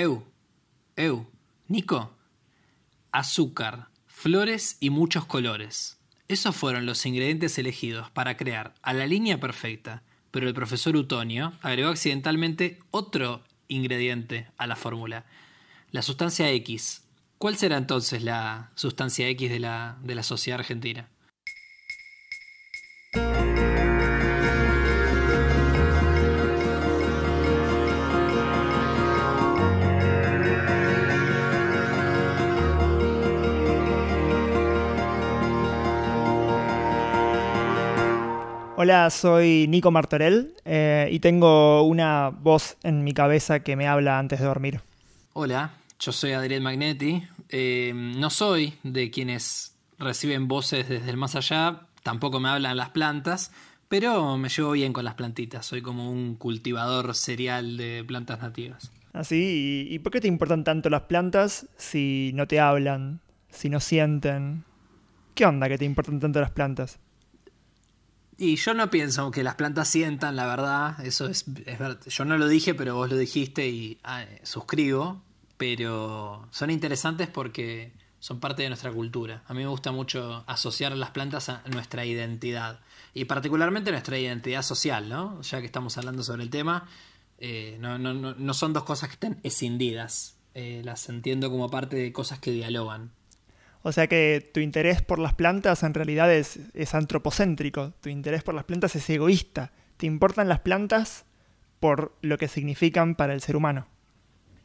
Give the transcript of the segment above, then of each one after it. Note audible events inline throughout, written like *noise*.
Eu, Eu, Nico, azúcar, flores y muchos colores. Esos fueron los ingredientes elegidos para crear a la línea perfecta, pero el profesor Utonio agregó accidentalmente otro ingrediente a la fórmula, la sustancia X. ¿Cuál será entonces la sustancia X de la, de la sociedad argentina? Hola, soy Nico Martorell eh, y tengo una voz en mi cabeza que me habla antes de dormir. Hola, yo soy Adrián Magnetti. Eh, no soy de quienes reciben voces desde el más allá, tampoco me hablan las plantas, pero me llevo bien con las plantitas. Soy como un cultivador serial de plantas nativas. ¿Así? ¿Y, ¿Y por qué te importan tanto las plantas si no te hablan, si no sienten? ¿Qué onda que te importan tanto las plantas? Y yo no pienso que las plantas sientan, la verdad, eso es, verdad. Yo no lo dije, pero vos lo dijiste y ah, suscribo, pero son interesantes porque son parte de nuestra cultura. A mí me gusta mucho asociar las plantas a nuestra identidad y particularmente nuestra identidad social, ¿no? Ya que estamos hablando sobre el tema, eh, no, no, no, son dos cosas que estén escindidas, eh, las entiendo como parte de cosas que dialogan. O sea que tu interés por las plantas en realidad es, antropocéntrico, tu interés por las plantas es egoísta, te importan las plantas por lo que significan para el ser humano.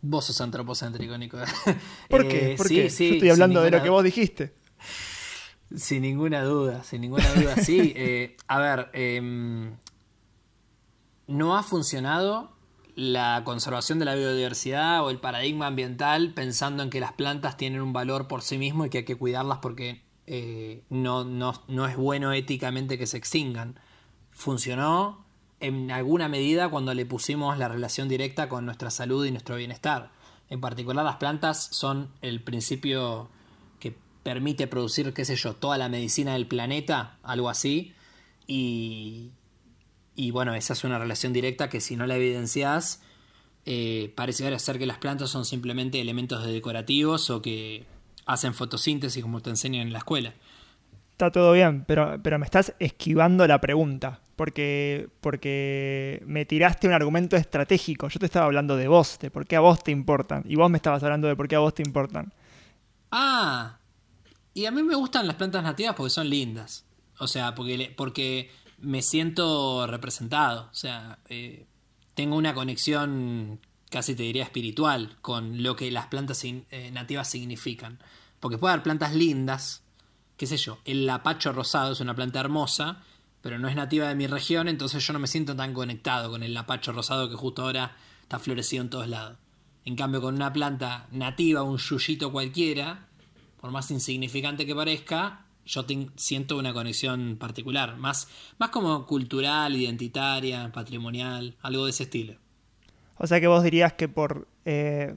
Vos sos antropocéntrico, Nico. *laughs* ¿Por qué? Eh, Yo estoy hablando de lo que vos dijiste. Sin ninguna duda, sin ninguna duda, sí. *laughs* Eh, a ver, em, no ha funcionado la conservación de la biodiversidad o el paradigma ambiental pensando en que las plantas tienen un valor por sí mismo y que hay que cuidarlas porque eh, no, no, es bueno éticamente que se extingan. Funcionó en alguna medida cuando le pusimos la relación directa con nuestra salud y nuestro bienestar. En particular las plantas son el principio que permite producir, qué sé yo, toda la medicina del planeta, algo así, y, y bueno, esa es una relación directa que si no la evidencias, eh, parece ser que las plantas son simplemente elementos decorativos o que hacen fotosíntesis como te enseñan en la escuela. Está todo bien, pero, pero me estás esquivando la pregunta, porque, porque me tiraste un argumento estratégico. Yo te estaba hablando de vos, de por qué a vos te importan, y vos me estabas hablando de por qué a vos te importan. Ah, y a mí me gustan las plantas nativas porque son lindas. O sea, porque, porque me siento representado. O sea, eh, tengo una conexión, casi te diría espiritual, con lo que las plantas eh, nativas significan. Porque puede haber plantas lindas, qué sé yo, el lapacho rosado es una planta hermosa, pero no es nativa de mi región, entonces yo no me siento tan conectado con el lapacho rosado que justo ahora está florecido en todos lados. En cambio, con una planta nativa, un yuyito cualquiera, por más insignificante que parezca, yo siento una conexión particular, más, más como cultural, identitaria, patrimonial, algo de ese estilo. O sea que vos dirías que por, eh,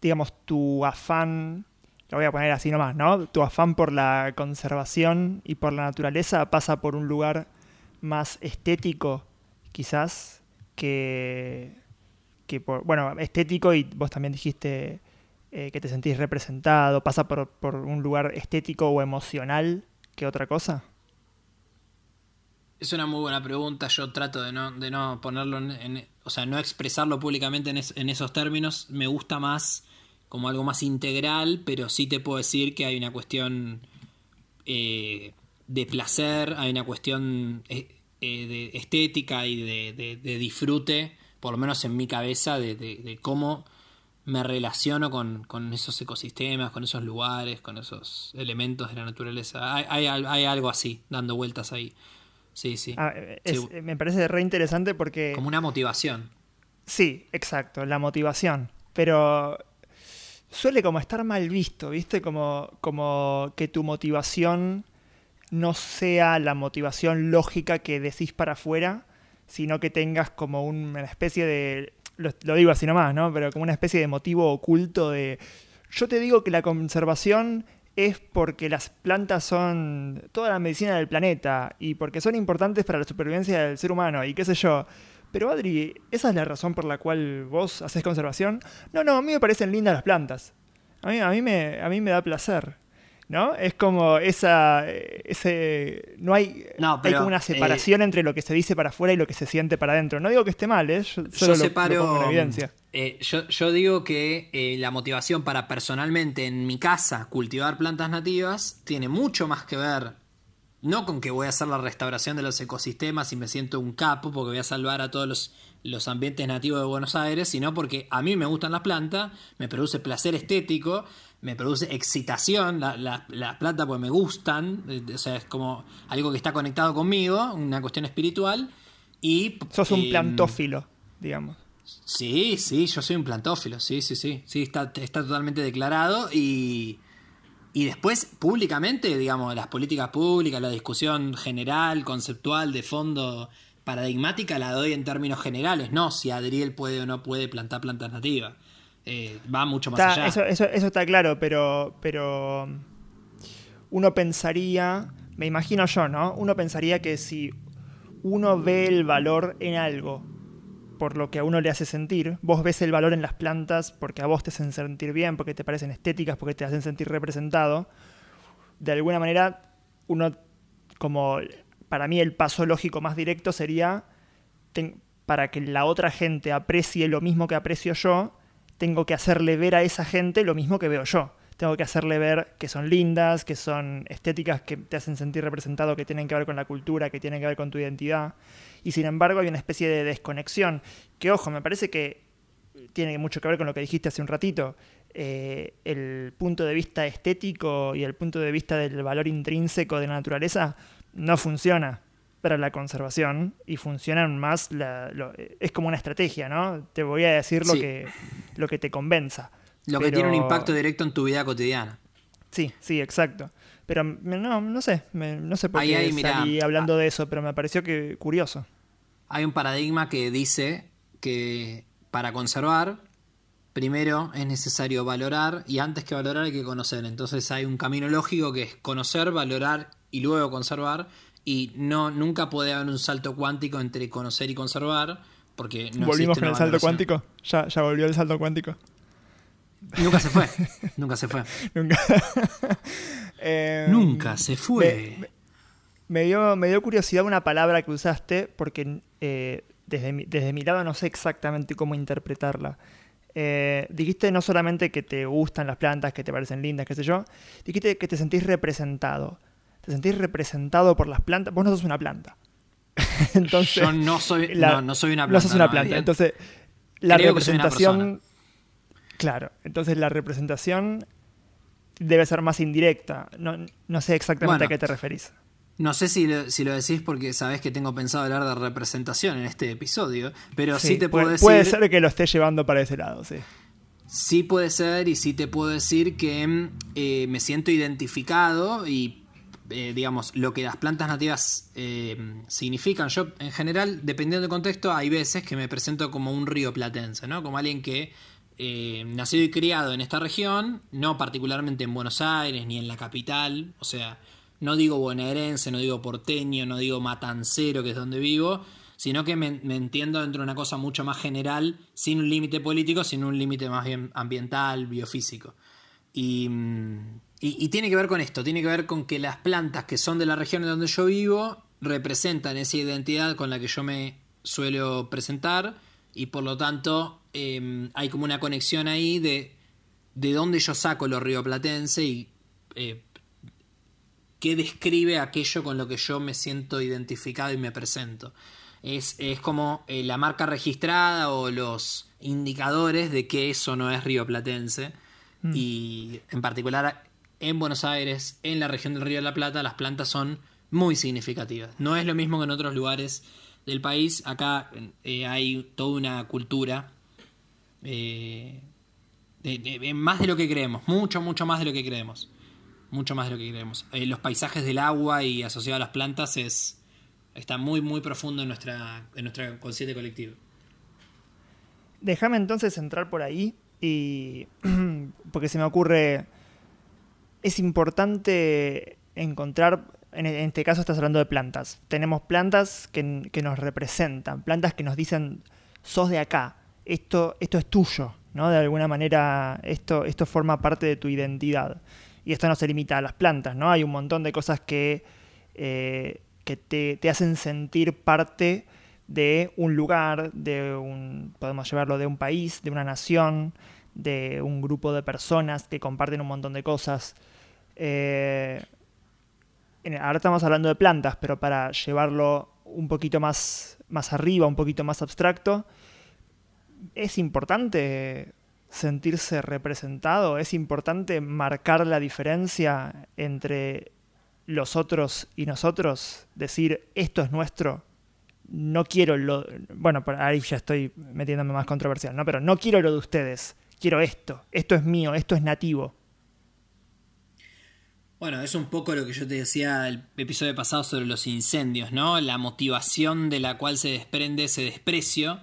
digamos, tu afán, lo voy a poner así nomás, ¿no? Tu afán por la conservación y por la naturaleza pasa por un lugar más estético, quizás, que, que por, bueno, estético y vos también dijiste eh, que te sentís representado? ¿Pasa por, un lugar estético o emocional que otra cosa? Es una muy buena pregunta. Yo trato de no, de no ponerlo en, O sea, no expresarlo públicamente en, esos términos. Me gusta más como algo más integral, pero sí te puedo decir que hay una cuestión eh, de placer, hay una cuestión eh, de estética y de, de, disfrute, por lo menos en mi cabeza, de, cómo me relaciono con, esos ecosistemas, con esos lugares, con esos elementos de la naturaleza. Hay, algo así, dando vueltas ahí. Sí, sí. Ah, me parece re interesante porque... Como una motivación. Sí, exacto, la motivación. Pero suele como estar mal visto, ¿viste? Como, como que tu motivación no sea la motivación lógica que decís para afuera, sino que tengas como una especie de lo, digo así nomás, ¿no? Pero como una especie de motivo oculto de... Yo te digo que la conservación es porque las plantas son toda la medicina del planeta y porque son importantes para la supervivencia del ser humano y qué sé yo. pero Adri, ¿esa es la razón por la cual vos haces conservación? No, no, a mí me parecen lindas las plantas. A mí, a mí, me, a mí me da placer. ¿No? Es como esa. Ese, no hay, hay como una eh, separación entre lo que se dice para afuera y lo que se siente para adentro. No digo que esté mal, ¿eh? Yo, solo lo, pongo en evidencia. Eh, yo, yo, digo que eh, la motivación para personalmente en mi casa cultivar plantas nativas tiene mucho más que ver no con que voy a hacer la restauración de los ecosistemas y me siento un capo porque voy a salvar a todos los, los ambientes nativos de Buenos Aires, sino porque a mí me gustan las plantas, me produce placer estético, me produce excitación las la, plantas porque me gustan, eh, o sea, es como algo que está conectado conmigo, una cuestión espiritual. Y, Sos un plantófilo, digamos. Sí, sí, yo soy un plantófilo, sí, sí, sí, sí, está, está totalmente declarado y y después, públicamente, digamos, las políticas públicas, la discusión general, conceptual, de fondo, paradigmática, la doy en términos generales, no si Adriel puede o no puede plantar plantas nativas. Eh, va mucho más allá. Eso, eso, eso, está claro, pero, pero uno pensaría, me imagino yo, ¿no? Uno pensaría que si uno ve el valor en algo por lo que a uno le hace sentir. Vos ves el valor en las plantas porque a vos te hacen sentir bien, porque te parecen estéticas, porque te hacen sentir representado. De alguna manera, uno, como para mí el paso lógico más directo sería, para que la otra gente aprecie lo mismo que aprecio yo, tengo que hacerle ver a esa gente lo mismo que veo yo tengo que hacerle ver que son lindas, que son estéticas, que te hacen sentir representado, que tienen que ver con la cultura, que tienen que ver con tu identidad. Y sin embargo hay una especie de desconexión, que ojo, me parece que tiene mucho que ver con lo que dijiste hace un ratito. Eh, el punto de vista estético y el punto de vista del valor intrínseco de la naturaleza no funciona para la conservación y funcionan más, es como una estrategia, ¿no? Te voy a decir lo, que, lo que te convenza. Lo que tiene un impacto directo en tu vida cotidiana. Sí, sí, exacto. Pero no, no sé, no sé por qué salí hablando de eso, pero me pareció que curioso. Hay un paradigma que dice que para conservar, primero es necesario valorar y antes que valorar hay que conocer. Entonces hay un camino lógico que es conocer, valorar y luego conservar. Y no, nunca puede haber un salto cuántico entre conocer y conservar. Porque no ¿Volvimos con el salto cuántico? ¿Ya, ¿Ya volvió el salto cuántico? *laughs* Nunca se fue. Nunca se fue. Nunca. Nunca se fue. Me, dio, me dio curiosidad una palabra que usaste, porque eh, desde, mi, desde mi lado no sé exactamente cómo interpretarla. Eh, dijiste no solamente que te gustan las plantas, que te parecen lindas, qué sé yo, dijiste que te sentís representado. Te sentís representado por las plantas. Vos no sos una planta. *laughs* Entonces, yo no soy, no, soy una planta. No sos una planta. Entonces, la representación Claro, entonces la representación debe ser más indirecta. No, sé exactamente a qué te referís. No sé si lo, si lo decís porque sabés que tengo pensado hablar de representación en este episodio, pero sí, te puedo decir... Puede ser que lo esté llevando para ese lado, sí. Sí puede ser y sí te puedo decir que eh, me siento identificado y, eh, digamos, lo que las plantas nativas eh, significan. Yo, en general, dependiendo del contexto, hay veces que me presento como un río platense, ¿no? Como alguien que eh, nacido y criado en esta región, no particularmente en Buenos Aires ni en la capital, o sea, no digo bonaerense, no digo porteño, no digo matancero, que es donde vivo, sino que me, entiendo dentro de una cosa mucho más general, sin un límite político, sin un límite más bien ambiental, biofísico. Y, y, tiene que ver con esto, tiene que ver con que las plantas que son de la región en donde yo vivo representan esa identidad con la que yo me suelo presentar y por lo tanto Em, hay como una conexión ahí de, de dónde yo saco lo rioplatense y eh, qué describe aquello con lo que yo me siento identificado y me presento. Es, como eh, la marca registrada o los indicadores de que eso no es rioplatense. Mm. Y en particular en Buenos Aires, en la región del Río de la Plata, las plantas son muy significativas. No es lo mismo que en otros lugares del país. Acá eh, hay toda una cultura eh, más de lo que creemos, mucho, mucho más de lo que creemos. Mucho más de lo que creemos. Eh, los paisajes del agua y asociado a las plantas es está muy, muy profundo en nuestra, en nuestra consciente colectivo. Déjame entonces entrar por ahí y *clears throat* porque se me ocurre, es importante encontrar en, este caso estás hablando de plantas. Tenemos plantas que, que, nos representan, plantas que nos dicen, sos de acá, esto, esto es tuyo, ¿no? De alguna manera esto, esto forma parte de tu identidad. Y esto no se limita a las plantas, ¿no? Hay un montón de cosas que, eh, que te, te, hacen sentir parte de un lugar, de un, podemos llevarlo de un país, de una nación, de un grupo de personas que comparten un montón de cosas. Eh, ahora estamos hablando de plantas, pero para llevarlo un poquito más, más arriba, un poquito más abstracto, es importante sentirse representado, es importante marcar la diferencia entre los otros y nosotros, decir esto es nuestro, no quiero lo... Bueno, ahí ya estoy metiéndome más controversial, ¿no? Pero no quiero lo de ustedes, quiero esto, esto es mío, esto es nativo. Bueno, es un poco lo que yo te decía el episodio pasado sobre los incendios, ¿no? La motivación de la cual se desprende ese desprecio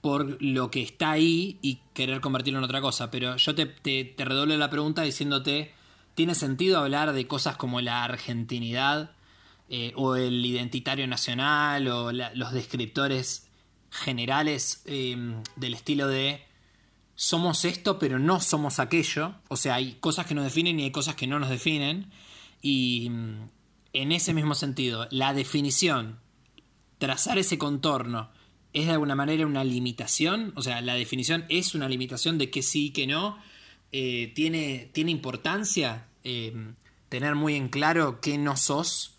por lo que está ahí y querer convertirlo en otra cosa. Pero yo te, te, redoblo la pregunta diciéndote, ¿tiene sentido hablar de cosas como la argentinidad eh, o el identitario nacional o los descriptores generales eh, del estilo de somos esto pero no somos aquello? O sea, hay cosas que nos definen y hay cosas que no nos definen. Y mm, en ese mismo sentido, la definición, trazar ese contorno, ¿Es de alguna manera una limitación? O sea, la definición es una limitación de que sí y que no. Eh, ¿tiene, ¿Tiene importancia eh, tener muy en claro qué no sos?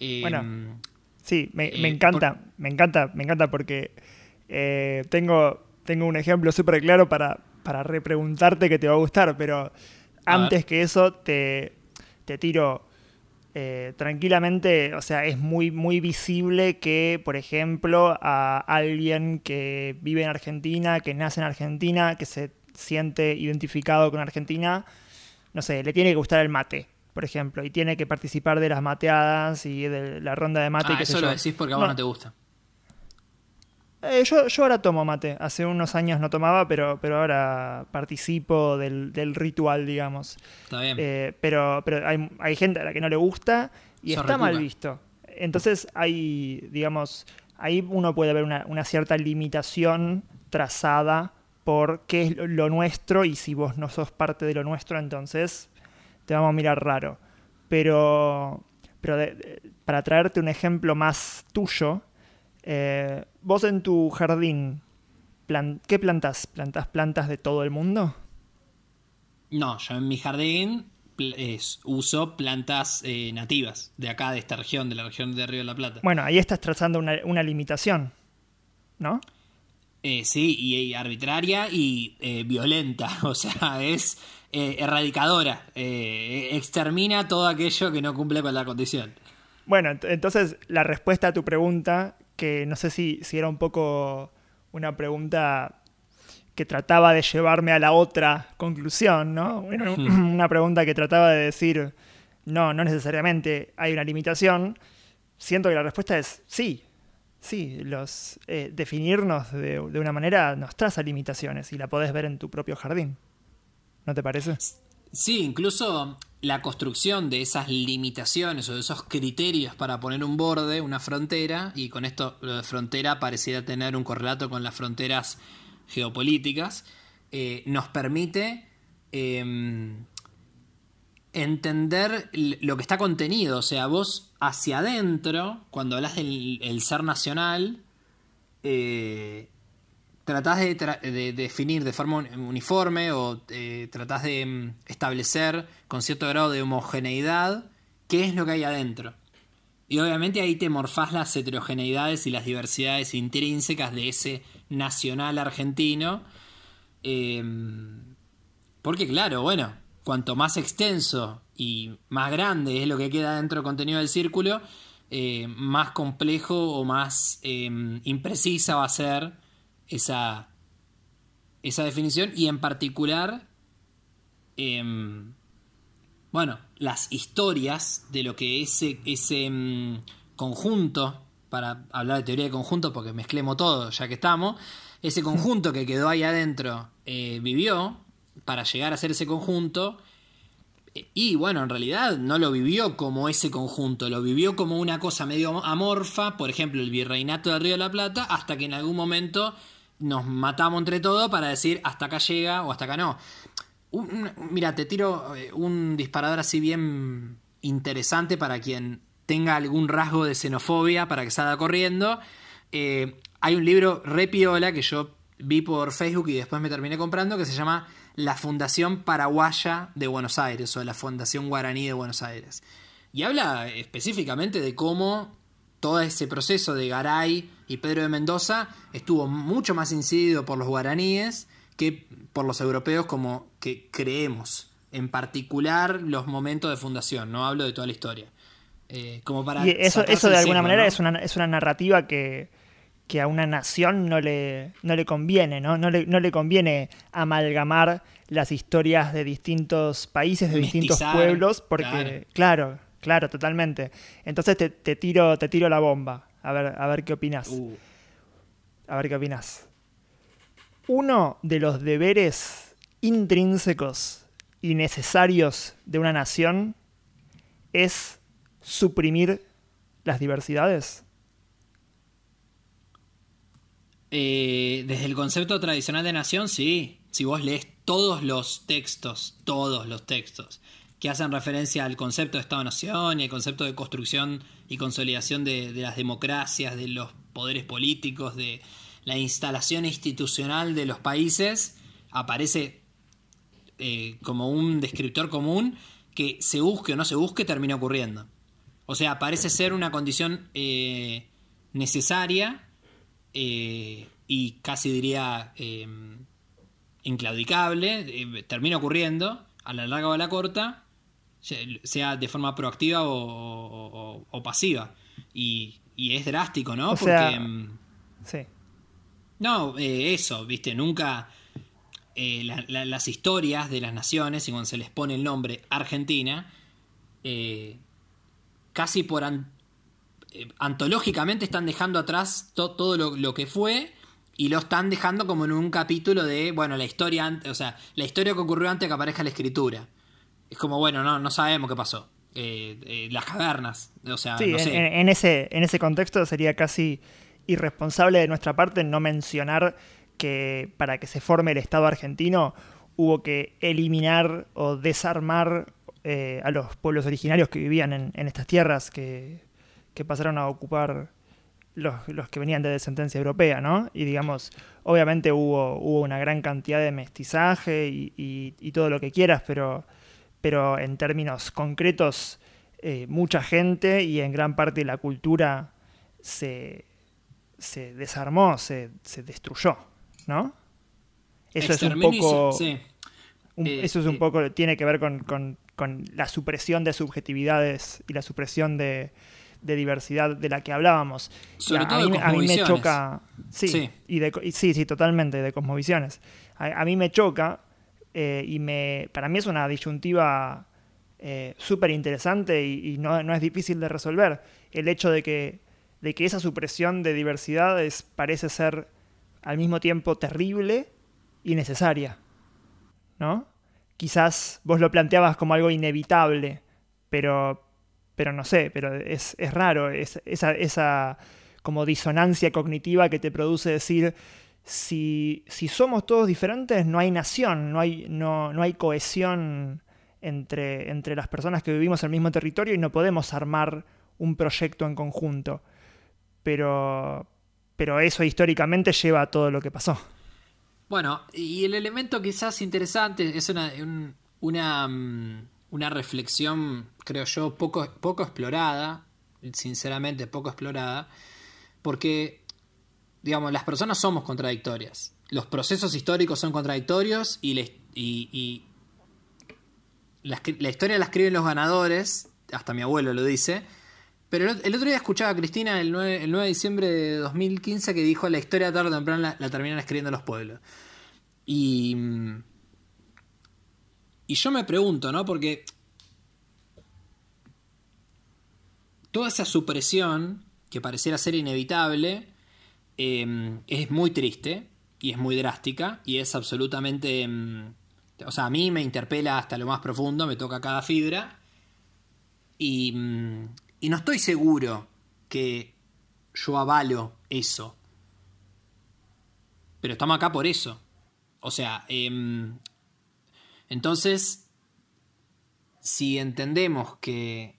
Eh, bueno, sí, me, encanta, me encanta, me encanta porque tengo, tengo un ejemplo súper claro para, para repreguntarte que te va a gustar, pero antes que eso te, te tiro eh, tranquilamente, o sea, es muy, muy visible que, por ejemplo, a alguien que vive en Argentina, que nace en Argentina, que se siente identificado con Argentina, no sé, le tiene que gustar el mate, por ejemplo, y tiene que participar de las mateadas y de la ronda de mate. Ah, eso lo decís porque a vos no te gusta. Eh, yo, yo, ahora tomo mate. Hace unos años no tomaba, pero, pero ahora participo del, ritual, digamos. Está bien. Eh, pero pero hay, gente a la que no le gusta y está mal visto. Entonces hay, digamos, ahí uno puede ver una, cierta limitación trazada por qué es lo nuestro y si vos no sos parte de lo nuestro, entonces te vamos a mirar raro. Pero, pero para traerte un ejemplo más tuyo, eh, vos en tu jardín, ¿qué plantas? ¿Plantas plantas de todo el mundo? No, yo en mi jardín uso plantas eh, nativas de acá, de esta región, de la región de Río de la Plata. Bueno, ahí estás trazando una, limitación, ¿no? Eh, sí, y, arbitraria y violenta, *laughs* o sea, es erradicadora, extermina todo aquello que no cumple con la condición. Bueno, entonces la respuesta a tu pregunta que no sé si, si era un poco una pregunta que trataba de llevarme a la otra conclusión, ¿no? *clears throat* Una pregunta que trataba de decir, no, no necesariamente hay una limitación. Siento que la respuesta es sí. Sí, los, eh, definirnos de, de, una manera nos traza limitaciones y la podés ver en tu propio jardín. ¿No te parece? Sí, incluso la construcción de esas limitaciones o de esos criterios para poner un borde, una frontera, y con esto lo de frontera pareciera tener un correlato con las fronteras geopolíticas, eh, nos permite em, entender lo que está contenido. O sea, vos hacia adentro, cuando hablas del ser nacional, eh, tratás de, definir de forma uniforme o eh, tratás de mm, establecer con cierto grado de homogeneidad qué es lo que hay adentro. Y obviamente ahí te morfás las heterogeneidades y las diversidades intrínsecas de ese nacional argentino. Em, porque claro, bueno, cuanto más extenso y más grande es lo que queda dentro del contenido del círculo, eh, más complejo o más em, imprecisa va a ser esa, esa definición y en particular, em, bueno, las historias de lo que ese, ese em, conjunto, para hablar de teoría de conjunto porque mezclemos todo ya que estamos, ese conjunto que quedó ahí adentro eh, vivió para llegar a ser ese conjunto, Y bueno, en realidad no lo vivió como ese conjunto, lo vivió como una cosa medio amorfa, por ejemplo, el virreinato del Río de la Plata, hasta que en algún momento nos matamos entre todos para decir hasta acá llega o hasta acá no. Mira, te tiro eh, un disparador así bien interesante para quien tenga algún rasgo de xenofobia para que salga corriendo. Eh, hay un libro re piola que yo vi por Facebook y después me terminé comprando que se llama La Fundación Paraguaya de Buenos Aires o la Fundación Guaraní de Buenos Aires. Y habla específicamente de cómo todo ese proceso de Garay y Pedro de Mendoza estuvo mucho más incidido por los guaraníes que por los europeos como que creemos, en particular los momentos de fundación, no hablo de toda la historia. Eh, como para y eso, eso de alguna manera es, una, es una narrativa que, que a una nación no le, no le conviene, ¿no? No le, no le conviene amalgamar las historias de distintos países, de distintos pueblos, porque, claro, claro, totalmente. Entonces te, tiro, te tiro la bomba. A ver, a ver qué opinas. Uh. A ver qué opinas. Uno de los deberes intrínsecos y necesarios de una nación es suprimir las diversidades. Eh, desde el concepto tradicional de nación, sí. Si vos lees todos los textos, todos los textos que hacen referencia al concepto de Estado-Nación y al concepto de construcción y consolidación de, las democracias, de los poderes políticos, de la instalación institucional de los países, aparece eh, como un descriptor común que se busque o no se busque termina ocurriendo. O sea, parece ser una condición eh, necesaria eh, y casi diría eh, inclaudicable, termina ocurriendo a la larga o a la corta, sea de forma proactiva o, pasiva. Y, es drástico, ¿no? Porque... Mm, sí. No, eso, viste, nunca... las historias de las naciones, y cuando se les pone el nombre Argentina, casi por, eh, antológicamente están dejando atrás todo lo, que fue y lo están dejando como en un capítulo de, bueno, la historia, o sea, la historia que ocurrió antes de que aparezca la escritura. Es como, bueno, no, no sabemos qué pasó. Eh, eh, las cavernas, o sea, no sé. En, ese, en ese contexto sería casi irresponsable de nuestra parte no mencionar que para que se forme el Estado argentino hubo que eliminar o desarmar a los pueblos originarios que vivían en, estas tierras que que pasaron a ocupar los, que venían de descendencia europea, ¿no? Y digamos, obviamente hubo, hubo una gran cantidad de mestizaje y, todo lo que quieras, pero, pero en términos concretos, eh, mucha gente y en gran parte la cultura se, desarmó, se, destruyó, ¿no? Eso es un poco... Eh, eso es un eh, poco, tiene que ver con, con la supresión de subjetividades y la supresión de, de diversidad de la que hablábamos. Sobre todo a, mí, me choca. Sí, Y de, sí, sí, totalmente, de cosmovisiones. A, mí me choca eh, y me, para mí es una disyuntiva eh, súper interesante y, no, es difícil de resolver. El hecho de que, de que esa supresión de diversidad parece ser al mismo tiempo terrible y necesaria. ¿No? Quizás vos lo planteabas como algo inevitable, pero, pero no sé, pero es, raro es, esa, esa como disonancia cognitiva que te produce decir, si, si, somos todos diferentes, no hay nación, no hay, no, no hay cohesión entre, entre las personas que vivimos en el mismo territorio y no podemos armar un proyecto en conjunto. Pero, pero eso históricamente lleva a todo lo que pasó. Bueno, y el elemento quizás interesante es una, mm, una reflexión, creo yo, poco, poco explorada, sinceramente poco explorada, porque, digamos, las personas somos contradictorias. Los procesos históricos son contradictorios y, y, la, historia la escriben los ganadores, hasta mi abuelo lo dice, pero el, otro día escuchaba a Cristina el 9, el 9, de diciembre de 2015 que dijo la historia tarde o temprano la, la terminan escribiendo los pueblos. Y y yo me pregunto, ¿no? Porque toda esa supresión, que pareciera ser inevitable, em, es muy triste y es muy drástica y es absolutamente em, O sea, a mí me interpela hasta lo más profundo, me toca cada fibra. Y, mm, y no estoy seguro que yo avalo eso. Pero estamos acá por eso. O sea, em, entonces, si entendemos que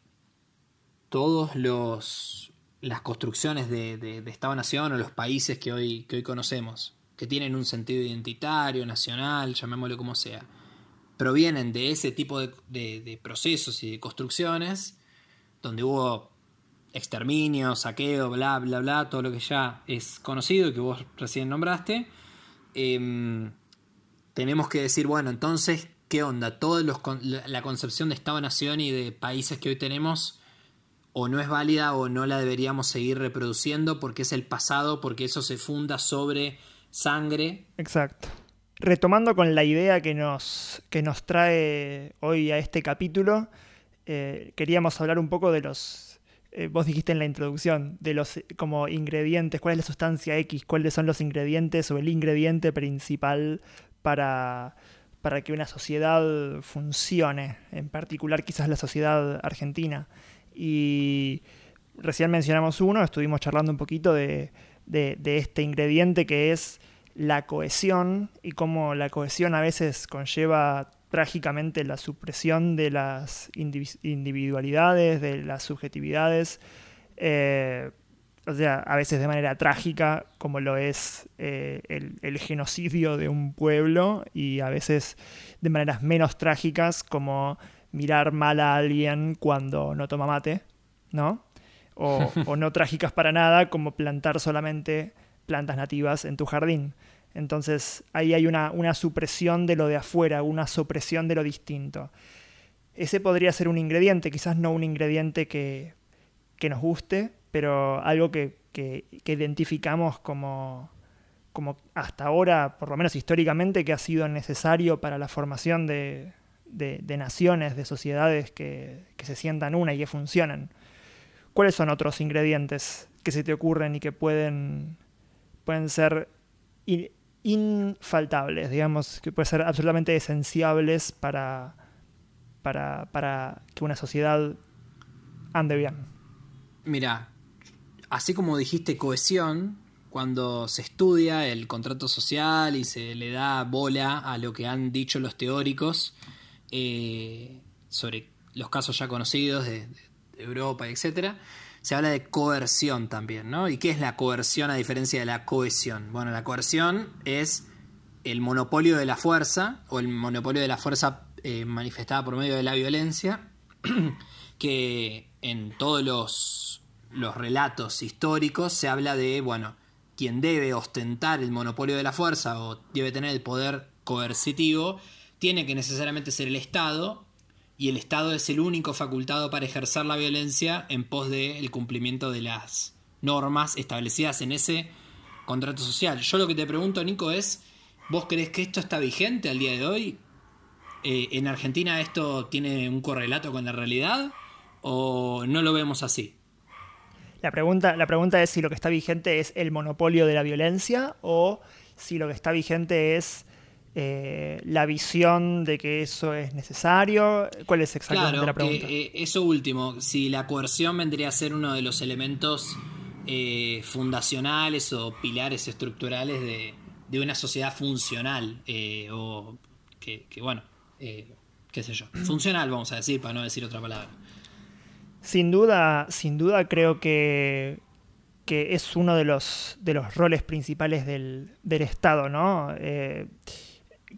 todos los las construcciones de, Estado-Nación o los países que hoy, que hoy conocemos, que tienen un sentido identitario, nacional, llamémoslo como sea, provienen de ese tipo de procesos y de construcciones, donde hubo exterminio, saqueo, bla, bla, bla, todo lo que ya es conocido y que vos recién nombraste, em, tenemos que decir, bueno, entonces, ¿qué onda? Toda la concepción de Estado-Nación y de países que hoy tenemos o no es válida o no la deberíamos seguir reproduciendo porque es el pasado, porque eso se funda sobre sangre. Exacto. Retomando con la idea que nos, que nos trae hoy a este capítulo, eh, queríamos hablar un poco de los, eh, vos dijiste en la introducción, de los como ingredientes, cuál es la sustancia X, cuáles son los ingredientes o el ingrediente principal para, para que una sociedad funcione, en particular quizás la sociedad argentina. Y recién mencionamos uno, estuvimos charlando un poquito de, este ingrediente que es la cohesión y cómo la cohesión a veces conlleva trágicamente la supresión de las individualidades, de las subjetividades, eh, o sea, a veces de manera trágica, como lo es eh, el, el, genocidio de un pueblo, y a veces de maneras menos trágicas, como mirar mal a alguien cuando no toma mate, ¿no? O, *laughs* no trágicas para nada, como plantar solamente plantas nativas en tu jardín. Entonces ahí hay una, una supresión de lo de afuera, una supresión de lo distinto. Ese podría ser un ingrediente, quizás no un ingrediente que, que nos guste, pero algo que, que, que identificamos como, como hasta ahora, por lo menos históricamente, que ha sido necesario para la formación de, de, naciones, de sociedades que, se sientan una y que funcionan. ¿Cuáles son otros ingredientes que se te ocurren y que pueden, pueden ser infaltables, digamos, que pueden ser absolutamente esenciables para, para, para que una sociedad ande bien? Mira, así como dijiste cohesión, cuando se estudia el contrato social y se le da bola a lo que han dicho los teóricos, eh, sobre los casos ya conocidos de, Europa, etc., se habla de coerción también, ¿no? ¿Y qué es la coerción a diferencia de la cohesión? Bueno, la coerción es el monopolio de la fuerza o el monopolio de la fuerza eh, manifestada por medio de la violencia, *clears throat* que en todos los, los relatos históricos se habla de, bueno, quien debe ostentar el monopolio de la fuerza o debe tener el poder coercitivo tiene que necesariamente ser el Estado y el Estado es el único facultado para ejercer la violencia en pos del cumplimiento de las normas establecidas en ese contrato social. Yo lo que te pregunto, Nico, es, ¿vos crees que esto está vigente al día de hoy? Eh, ¿En Argentina esto tiene un correlato con la realidad o no lo vemos así? La pregunta, la pregunta es si lo que está vigente es el monopolio de la violencia o si lo que está vigente es eh, la visión de que eso es necesario? ¿Cuál es exactamente la pregunta? Eh, eso último, si la coerción vendría a ser uno de los elementos eh, fundacionales o pilares estructurales de, una sociedad funcional, o que, bueno, qué sé yo, funcional vamos a decir, para no decir otra palabra. Sin duda, sin duda creo que, que es uno de los, de los roles principales del, del Estado, ¿no?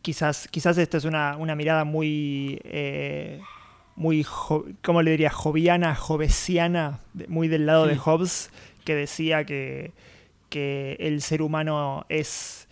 Quizás, quizás esta es una, mirada muy, eh, muy ¿cómo le diría? Joviana, jovesiana, muy del lado de Hobbes, que decía que, que el ser humano es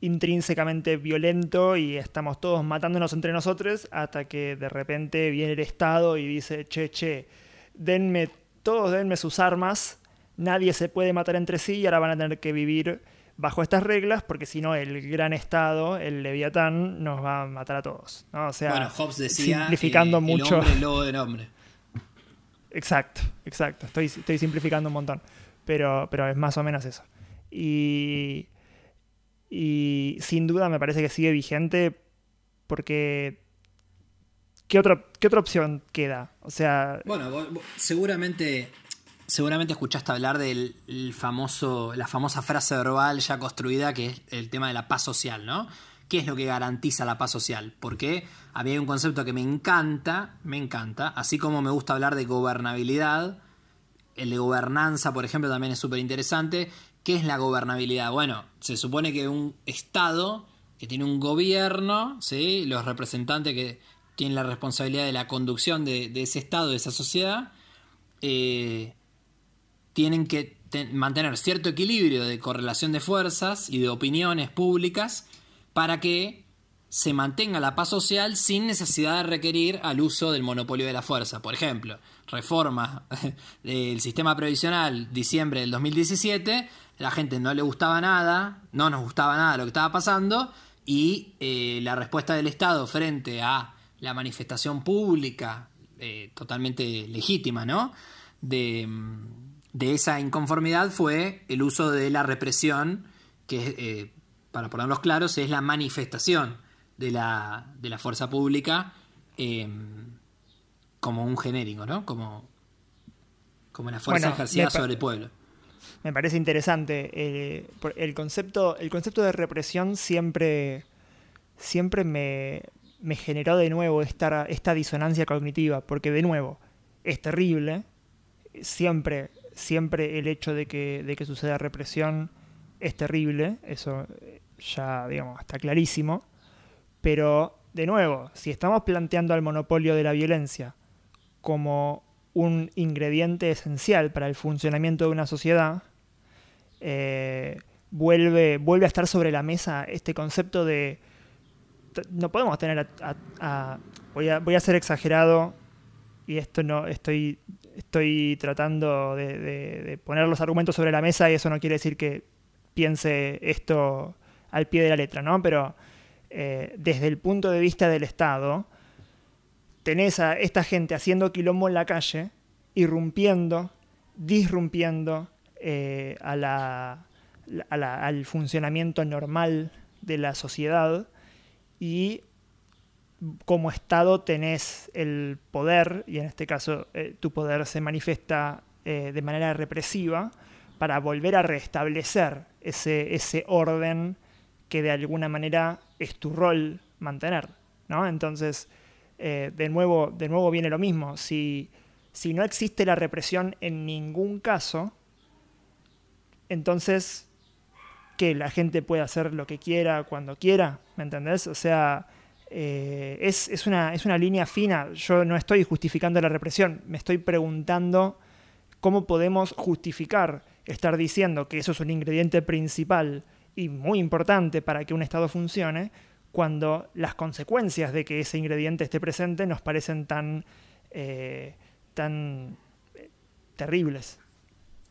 intrínsecamente violento y estamos todos matándonos entre nosotros hasta que de repente viene el Estado y dice, che, che, denme, todos denme sus armas, nadie se puede matar entre sí y ahora van a tener que vivir bajo estas reglas, porque si no el gran Estado, el Leviatán, nos va a matar a todos. ¿no? O sea, bueno, Hobbes decía simplificando el mucho. Hombre, el lobo del hombre. Exacto, exacto. Estoy, estoy simplificando un montón. Pero, pero es más o menos eso. Y, y sin duda me parece que sigue vigente Porque ¿qué, ¿qué otra opción queda? O sea... Bueno, seguramente, seguramente escuchaste hablar del famoso, la famosa frase verbal ya construida que es el tema de la paz social, ¿no? ¿Qué es lo que garantiza la paz social? Porque había un concepto que me encanta, me encanta, así como me gusta hablar de gobernabilidad, el de gobernanza, por ejemplo, también es súper interesante. ¿Qué es la gobernabilidad? Bueno, se supone que un Estado que tiene un gobierno, ¿sí? los representantes que tienen la responsabilidad de la conducción de, ese Estado, de esa sociedad, eh, tienen que mantener cierto equilibrio de correlación de fuerzas y de opiniones públicas para que se mantenga la paz social sin necesidad de requerir al uso del monopolio de la fuerza. Por ejemplo, reforma *laughs* del sistema previsional diciembre del 2017, la gente no le gustaba nada, no nos gustaba nada lo que estaba pasando y eh, la respuesta del Estado frente a la manifestación pública eh, totalmente legítima, ¿no? De, de, esa inconformidad fue el uso de la represión que eh, para ponerlos claros, es la manifestación de la, de la fuerza pública em, como un genérico, ¿no? Como, como la fuerza ejercida sobre el pueblo. Me parece interesante. Eh, el, concepto, el concepto de represión siempre, siempre me, me generó de nuevo esta, esta disonancia cognitiva, porque de nuevo, es terrible. Siempre, siempre el hecho de que, de que suceda represión es terrible, eso ya, digamos, está clarísimo. Pero, de nuevo, si estamos planteando al monopolio de la violencia como un ingrediente esencial para el funcionamiento de una sociedad, eh, vuelve, vuelve a estar sobre la mesa este concepto de no podemos tener voy, a, voy a ser exagerado y esto no estoy estoy tratando de, poner los argumentos sobre la mesa y eso no quiere decir que piense esto al pie de la letra, ¿no? Pero eh, desde el punto de vista del Estado, tenés a esta gente haciendo quilombo en la calle, irrumpiendo, disrumpiendo eh, al funcionamiento normal de la sociedad y como Estado tenés el poder, y en este caso eh, tu poder se manifiesta de manera represiva, para volver a restablecer ese, ese orden que de alguna manera es tu rol mantener, ¿no? Entonces, eh, de, nuevo, de nuevo viene lo mismo. Si, si no existe la represión en ningún caso, entonces que la gente puede hacer lo que quiera cuando quiera, ¿me entendés? O sea, eh, es, es, una, es una línea fina. Yo no estoy justificando la represión, me estoy preguntando cómo podemos justificar estar diciendo que eso es un ingrediente principal y muy importante para que un Estado funcione, cuando las consecuencias de que ese ingrediente esté presente nos parecen tan, eh, tan eh, terribles.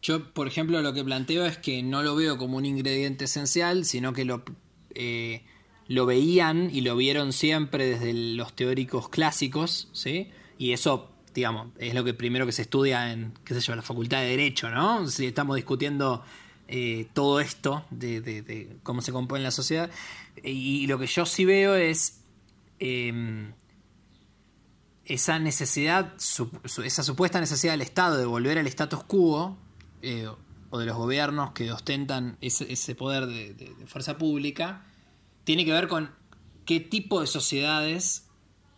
Yo, por ejemplo, lo que planteo es que no lo veo como un ingrediente esencial, sino que lo, lo veían y lo vieron siempre desde los teóricos clásicos, ¿sí? Y eso, digamos, es lo que primero que se estudia en, qué sé yo, la Facultad de Derecho, ¿no? Si estamos discutiendo eh, todo esto de, cómo se compone la sociedad. Y, lo que yo sí veo es em, esa necesidad, esa supuesta necesidad del Estado de volver al status quo, eh, o de los gobiernos que ostentan ese, poder de, fuerza pública, tiene que ver con qué tipo de sociedades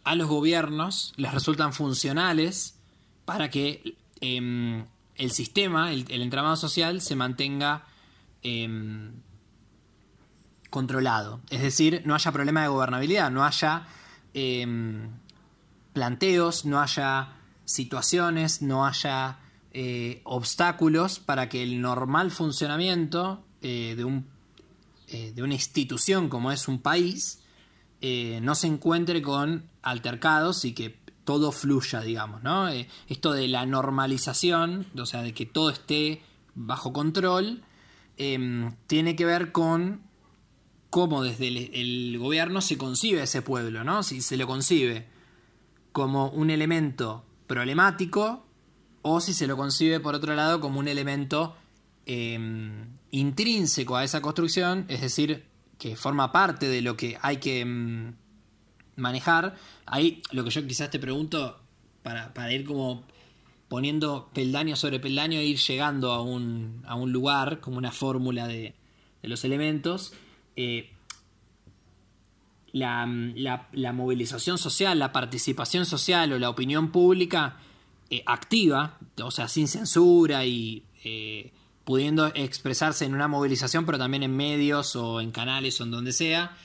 a los gobiernos les resultan funcionales para que em, el sistema, el, entramado social, se mantenga em, controlado. Es decir, no haya problema de gobernabilidad, no haya em, planteos, no haya situaciones, no haya eh, obstáculos para que el normal funcionamiento eh, de, un, eh, de una institución como es un país no se encuentre con altercados y que todo fluya, digamos, ¿no? Eh, esto de la normalización, o sea, de que todo esté bajo control, em, tiene que ver con cómo desde el, gobierno se concibe ese pueblo, ¿no? Si se lo concibe como un elemento problemático o si se lo concibe, por otro lado, como un elemento em, intrínseco a esa construcción, es decir, que forma parte de lo que hay que em, manejar. Ahí lo que yo quizás te pregunto, para, ir como poniendo peldaño sobre peldaño e ir llegando a un, a un lugar, como una fórmula de, los elementos. Eh, la, la, movilización social, la participación social o la opinión pública eh, activa, o sea, sin censura y eh, pudiendo expresarse en una movilización, pero también en medios o en canales o en donde sea,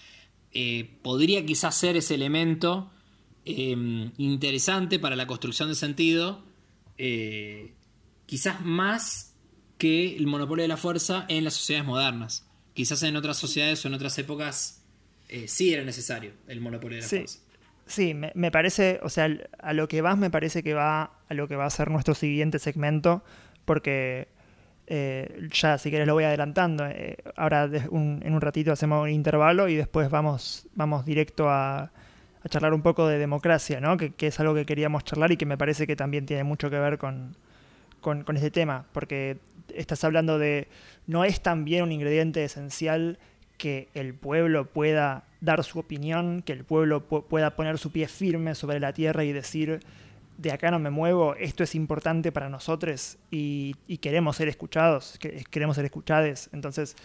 podría quizás ser ese elemento interesante para la construcción de sentido, quizás más que el monopolio de la fuerza en las sociedades modernas. Quizás en otras sociedades o en otras épocas eh, sí era necesario el monopolio de la sí. fuerza. Sí, me, parece, o sea, a lo que vas me parece que va a lo que va a ser nuestro siguiente segmento, porque eh, ya si quieres lo voy adelantando. Eh, ahora en un ratito hacemos un intervalo y después vamos, vamos directo a, charlar un poco de democracia, ¿no? Que, es algo que queríamos charlar y que me parece que también tiene mucho que ver con, con, con este tema, porque estás hablando de, no es también un ingrediente esencial que el pueblo pueda dar su opinión, que el pueblo pueda poner su pie firme sobre la tierra y decir, de acá no me muevo, esto es importante para nosotros y, queremos ser escuchados, queremos ser escuchados. Entonces,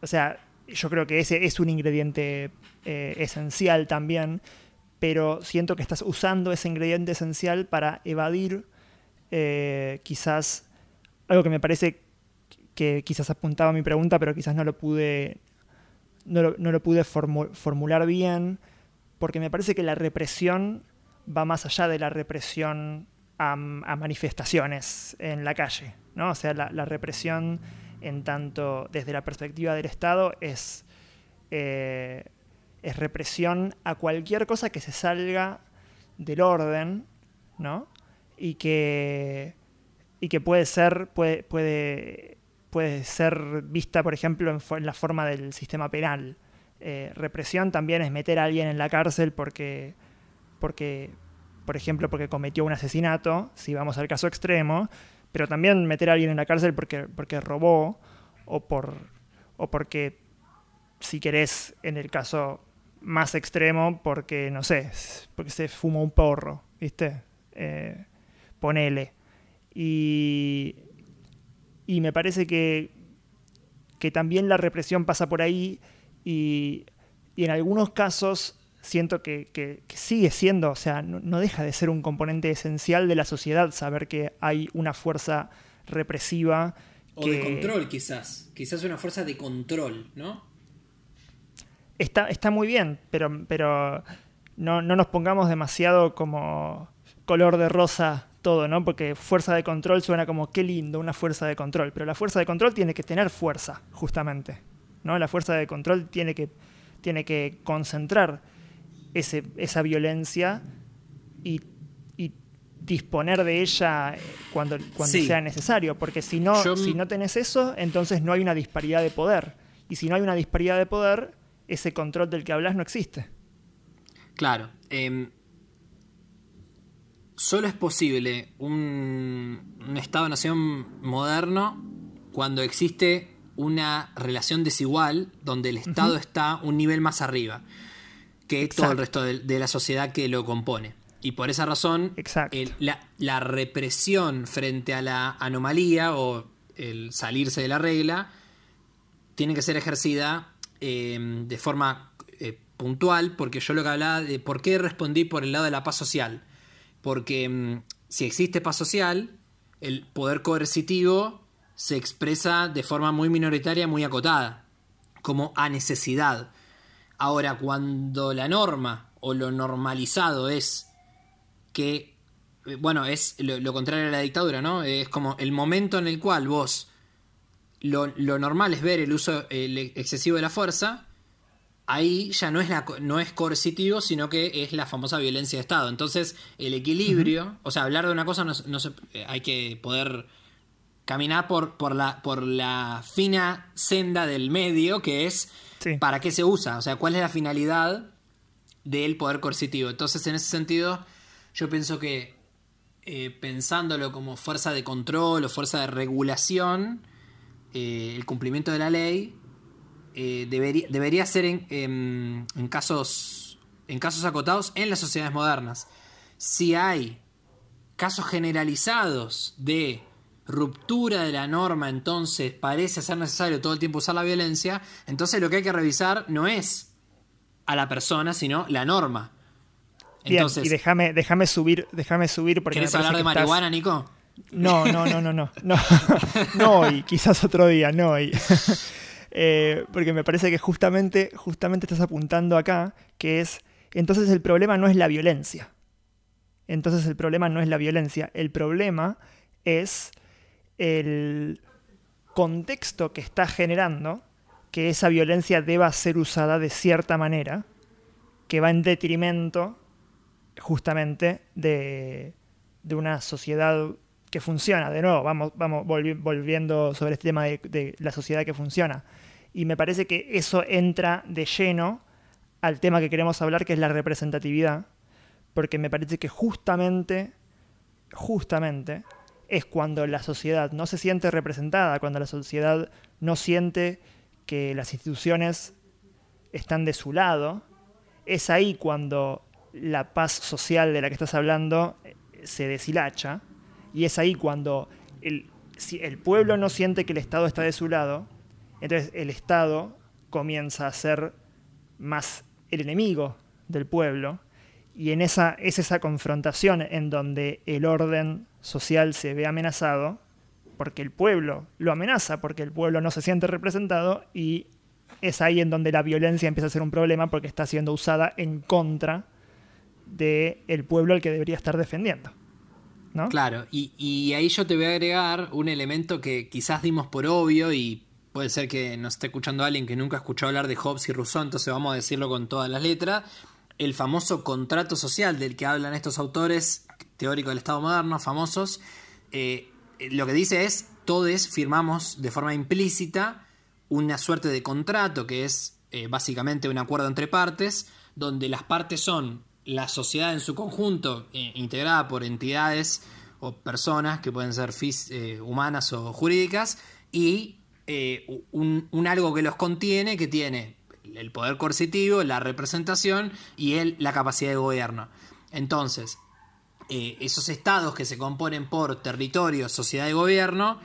o sea, yo creo que ese es un ingrediente eh, esencial también, pero siento que estás usando ese ingrediente esencial para evadir eh, quizás algo que me parece que quizás apuntaba a mi pregunta, pero quizás no lo pude, no lo, pude formular bien, porque me parece que la represión va más allá de la represión a, manifestaciones en la calle, ¿no? O sea, la, represión en tanto desde la perspectiva del Estado es, eh, es represión a cualquier cosa que se salga del orden, ¿no? Y que y que puede ser, puede, puede, puede ser vista, por ejemplo, en, la forma del sistema penal. Eh, represión también es meter a alguien en la cárcel porque, porque, por ejemplo, porque cometió un asesinato, si vamos al caso extremo, pero también meter a alguien en la cárcel porque, porque robó o, por, o porque, si querés, en el caso más extremo, porque, no sé, porque se fumó un porro, ¿viste? Eh, ponele. Y, y me parece que, que también la represión pasa por ahí y, y en algunos casos siento que, que, sigue siendo, o sea, no, deja de ser un componente esencial de la sociedad saber que hay una fuerza represiva. O de control quizás, quizás una fuerza de control, ¿no? Está, está muy bien, pero, pero no, no nos pongamos demasiado como color de rosa todo, ¿no? Porque fuerza de control suena como qué lindo, una fuerza de control. Pero la fuerza de control tiene que tener fuerza, justamente. ¿no? La fuerza de control tiene que, tiene que concentrar ese, esa violencia y, disponer de ella cuando, cuando sea necesario. Porque si no, si no tenés eso, entonces no hay una disparidad de poder. Y si no hay una disparidad de poder, ese control del que hablas no existe. Claro. Em, solo es posible un, Estado-nación moderno cuando existe una relación desigual donde el Estado está un nivel más arriba que todo el resto de, la sociedad que lo compone. Y por esa razón, la, represión frente a la anomalía o el salirse de la regla tiene que ser ejercida eh, de forma eh, puntual, porque yo lo que hablaba de por qué respondí por el lado de la paz social porque mm, si existe paz social, el poder coercitivo se expresa de forma muy minoritaria, muy acotada, como a necesidad. Ahora, cuando la norma o lo normalizado es que, eh, bueno, es lo, contrario a la dictadura, ¿no? Es como el momento en el cual vos, lo, lo normal es ver el uso el excesivo de la fuerza, ahí ya no es, la, no es coercitivo, sino que es la famosa violencia de Estado. Entonces, el equilibrio, o sea, hablar de una cosa no, se, eh, hay que poder caminar por, por, la, por la fina senda del medio, que es para qué se usa, o sea, cuál es la finalidad del poder coercitivo. Entonces, en ese sentido, yo pienso que eh, pensándolo como fuerza de control o fuerza de regulación, eh, el cumplimiento de la ley eh, debería, debería ser en, casos en casos acotados en las sociedades modernas. Si hay casos generalizados de ruptura de la norma, entonces parece ser necesario todo el tiempo usar la violencia, entonces lo que hay que revisar no es a la persona, sino la norma. Entonces, y déjame, déjame subir, déjame subir porque ¿Quieres hablar de marihuana, Nico? No, no, no, no, no, no, *laughs* no hoy, quizás otro día, no hoy. *laughs* Eh, porque me parece que justamente, justamente estás apuntando acá, que es, entonces el problema no es la violencia. Entonces el problema no es la violencia, el problema es el contexto que está generando que esa violencia deba ser usada de cierta manera, que va en detrimento justamente de, de una sociedad que funciona. De nuevo, vamos, vamos volviendo sobre este tema de, la sociedad que funciona. Y me parece que eso entra de lleno al tema que queremos hablar, que es la representatividad, porque me parece que justamente, justamente, es cuando la sociedad no se siente representada, cuando la sociedad no siente que las instituciones están de su lado, es ahí cuando la paz social de la que estás hablando eh, se deshilacha y es ahí cuando el, si el pueblo no siente que el Estado está de su lado, entonces el Estado comienza a ser más el enemigo del pueblo. Y en esa, es esa confrontación en donde el orden social se ve amenazado, porque el pueblo lo amenaza, porque el pueblo no se siente representado, y es ahí en donde la violencia empieza a ser un problema porque está siendo usada en contra del pueblo al que debería estar defendiendo. Claro, y, ahí yo te voy a agregar un elemento que quizás dimos por obvio y puede ser que nos esté escuchando alguien que nunca ha escuchado hablar de Hobbes y Rousseau, entonces vamos a decirlo con todas las letras. El famoso contrato social del que hablan estos autores teóricos del Estado moderno, famosos, eh, lo que dice es, todos firmamos de forma implícita una suerte de contrato que es eh, básicamente un acuerdo entre partes, donde las partes son la sociedad en su conjunto, eh, integrada por entidades o personas que pueden ser humanas o jurídicas, y eh, un, algo que los contiene, que tiene el poder coercitivo, la representación y el, la capacidad de gobierno. Entonces, esos estados que se componen por territorio, sociedad y gobierno,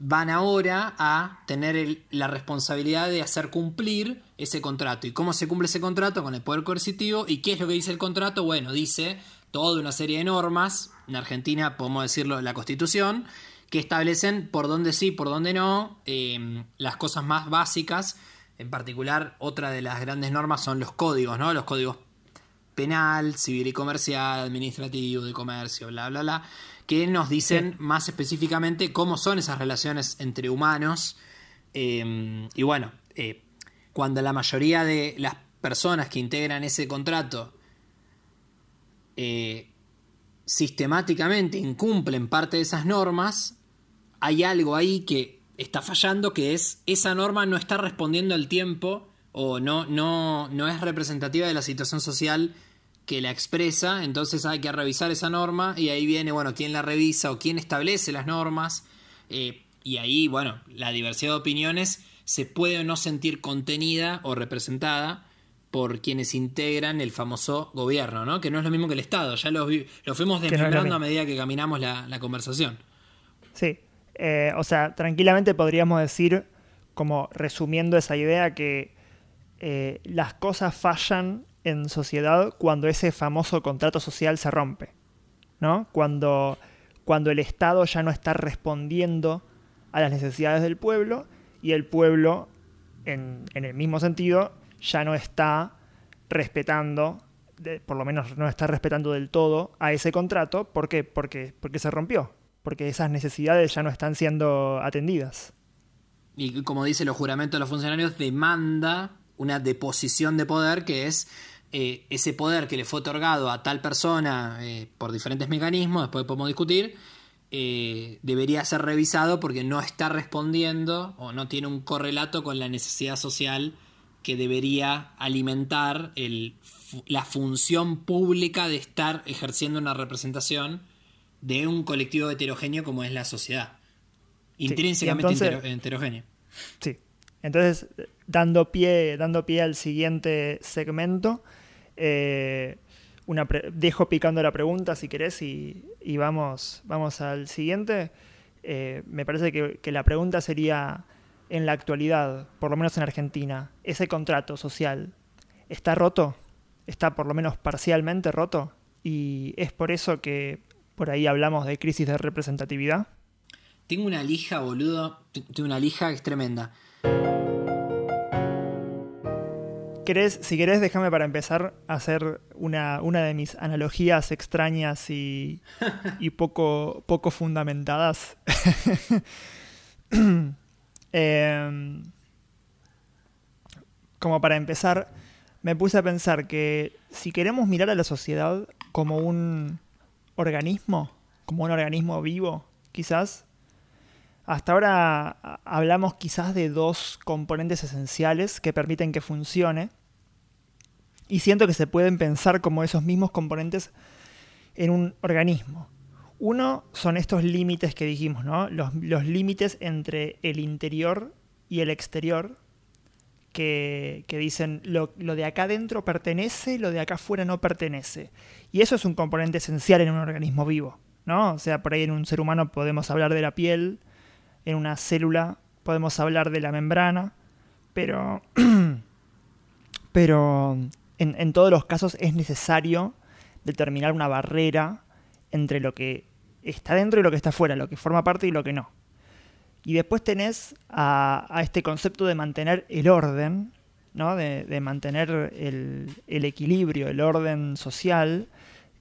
van ahora a tener la responsabilidad de hacer cumplir ese contrato. ¿Y cómo se cumple ese contrato? Con el poder coercitivo. ¿Y qué es lo que dice el contrato? Bueno, dice toda una serie de normas, en Argentina podemos decirlo la Constitución, que establecen por dónde sí, por dónde no, em, las cosas más básicas. En particular, otra de las grandes normas son los códigos, ¿no? Los códigos penal, civil y comercial, administrativo, de comercio, bla, bla, bla que nos dicen más específicamente cómo son esas relaciones entre humanos. Em, y bueno, eh, cuando la mayoría de las personas que integran ese contrato eh, sistemáticamente incumplen parte de esas normas, hay algo ahí que está fallando, que es esa norma no está respondiendo al tiempo o no, no, no es representativa de la situación social que la expresa, entonces hay que revisar esa norma y ahí viene, bueno, quién la revisa o quién establece las normas. Eh, y ahí, bueno, la diversidad de opiniones se puede o no sentir contenida o representada por quienes integran el famoso gobierno, ¿no? Que no es lo mismo que el Estado, ya lo, lo fuimos desmembrando a medida que caminamos la, conversación. Sí, eh, o sea, tranquilamente podríamos decir, como resumiendo esa idea, que eh, las cosas fallan en sociedad cuando ese famoso contrato social se rompe, ¿no? Cuando, cuando el Estado ya no está respondiendo a las necesidades del pueblo y el pueblo, en, el mismo sentido, ya no está respetando, por lo menos no está respetando del todo a ese contrato. ¿Por qué? Porque, porque se rompió, porque esas necesidades ya no están siendo atendidas. Y como dice los juramentos de los funcionarios, demanda una deposición de poder que es eh, ese poder que le fue otorgado a tal persona eh, por diferentes mecanismos, después podemos discutir, eh, debería ser revisado porque no está respondiendo o no tiene un correlato con la necesidad social que debería alimentar la función pública de estar ejerciendo una representación de un colectivo heterogéneo como es la sociedad. Intrínsecamente heterogéneo. Sí. Entonces, dando pie, dando pie al siguiente segmento, Eh, una dejo picando la pregunta si querés y, vamos, vamos al siguiente. Eh, me parece que, que, la pregunta sería, en la actualidad, por lo menos en Argentina, ¿ese contrato social está roto? ¿Está por lo menos parcialmente roto? Y es por eso que por ahí hablamos de crisis de representatividad. Tengo una lija, boludo. Tengo una lija que es tremenda. Si querés, déjame para empezar a hacer una, una de mis analogías extrañas y, y poco, poco fundamentadas. *laughs* Em, como para empezar, me puse a pensar que si queremos mirar a la sociedad como un organismo, como un organismo vivo, quizás, hasta ahora hablamos quizás de dos componentes esenciales que permiten que funcione, y siento que se pueden pensar como esos mismos componentes en un organismo. Uno son estos límites que dijimos, ¿no? Los, límites entre el interior y el exterior, que, dicen lo, de acá adentro pertenece, lo de acá afuera no pertenece. Y eso es un componente esencial en un organismo vivo, ¿no? O sea, por ahí en un ser humano podemos hablar de la piel, en una célula podemos hablar de la membrana, pero, *clears throat* pero en, todos los casos es necesario determinar una barrera entre lo que está dentro y lo que está fuera, lo que forma parte y lo que no. Y después tenés a, este concepto de mantener el orden, ¿no? de, mantener el, equilibrio, el orden social.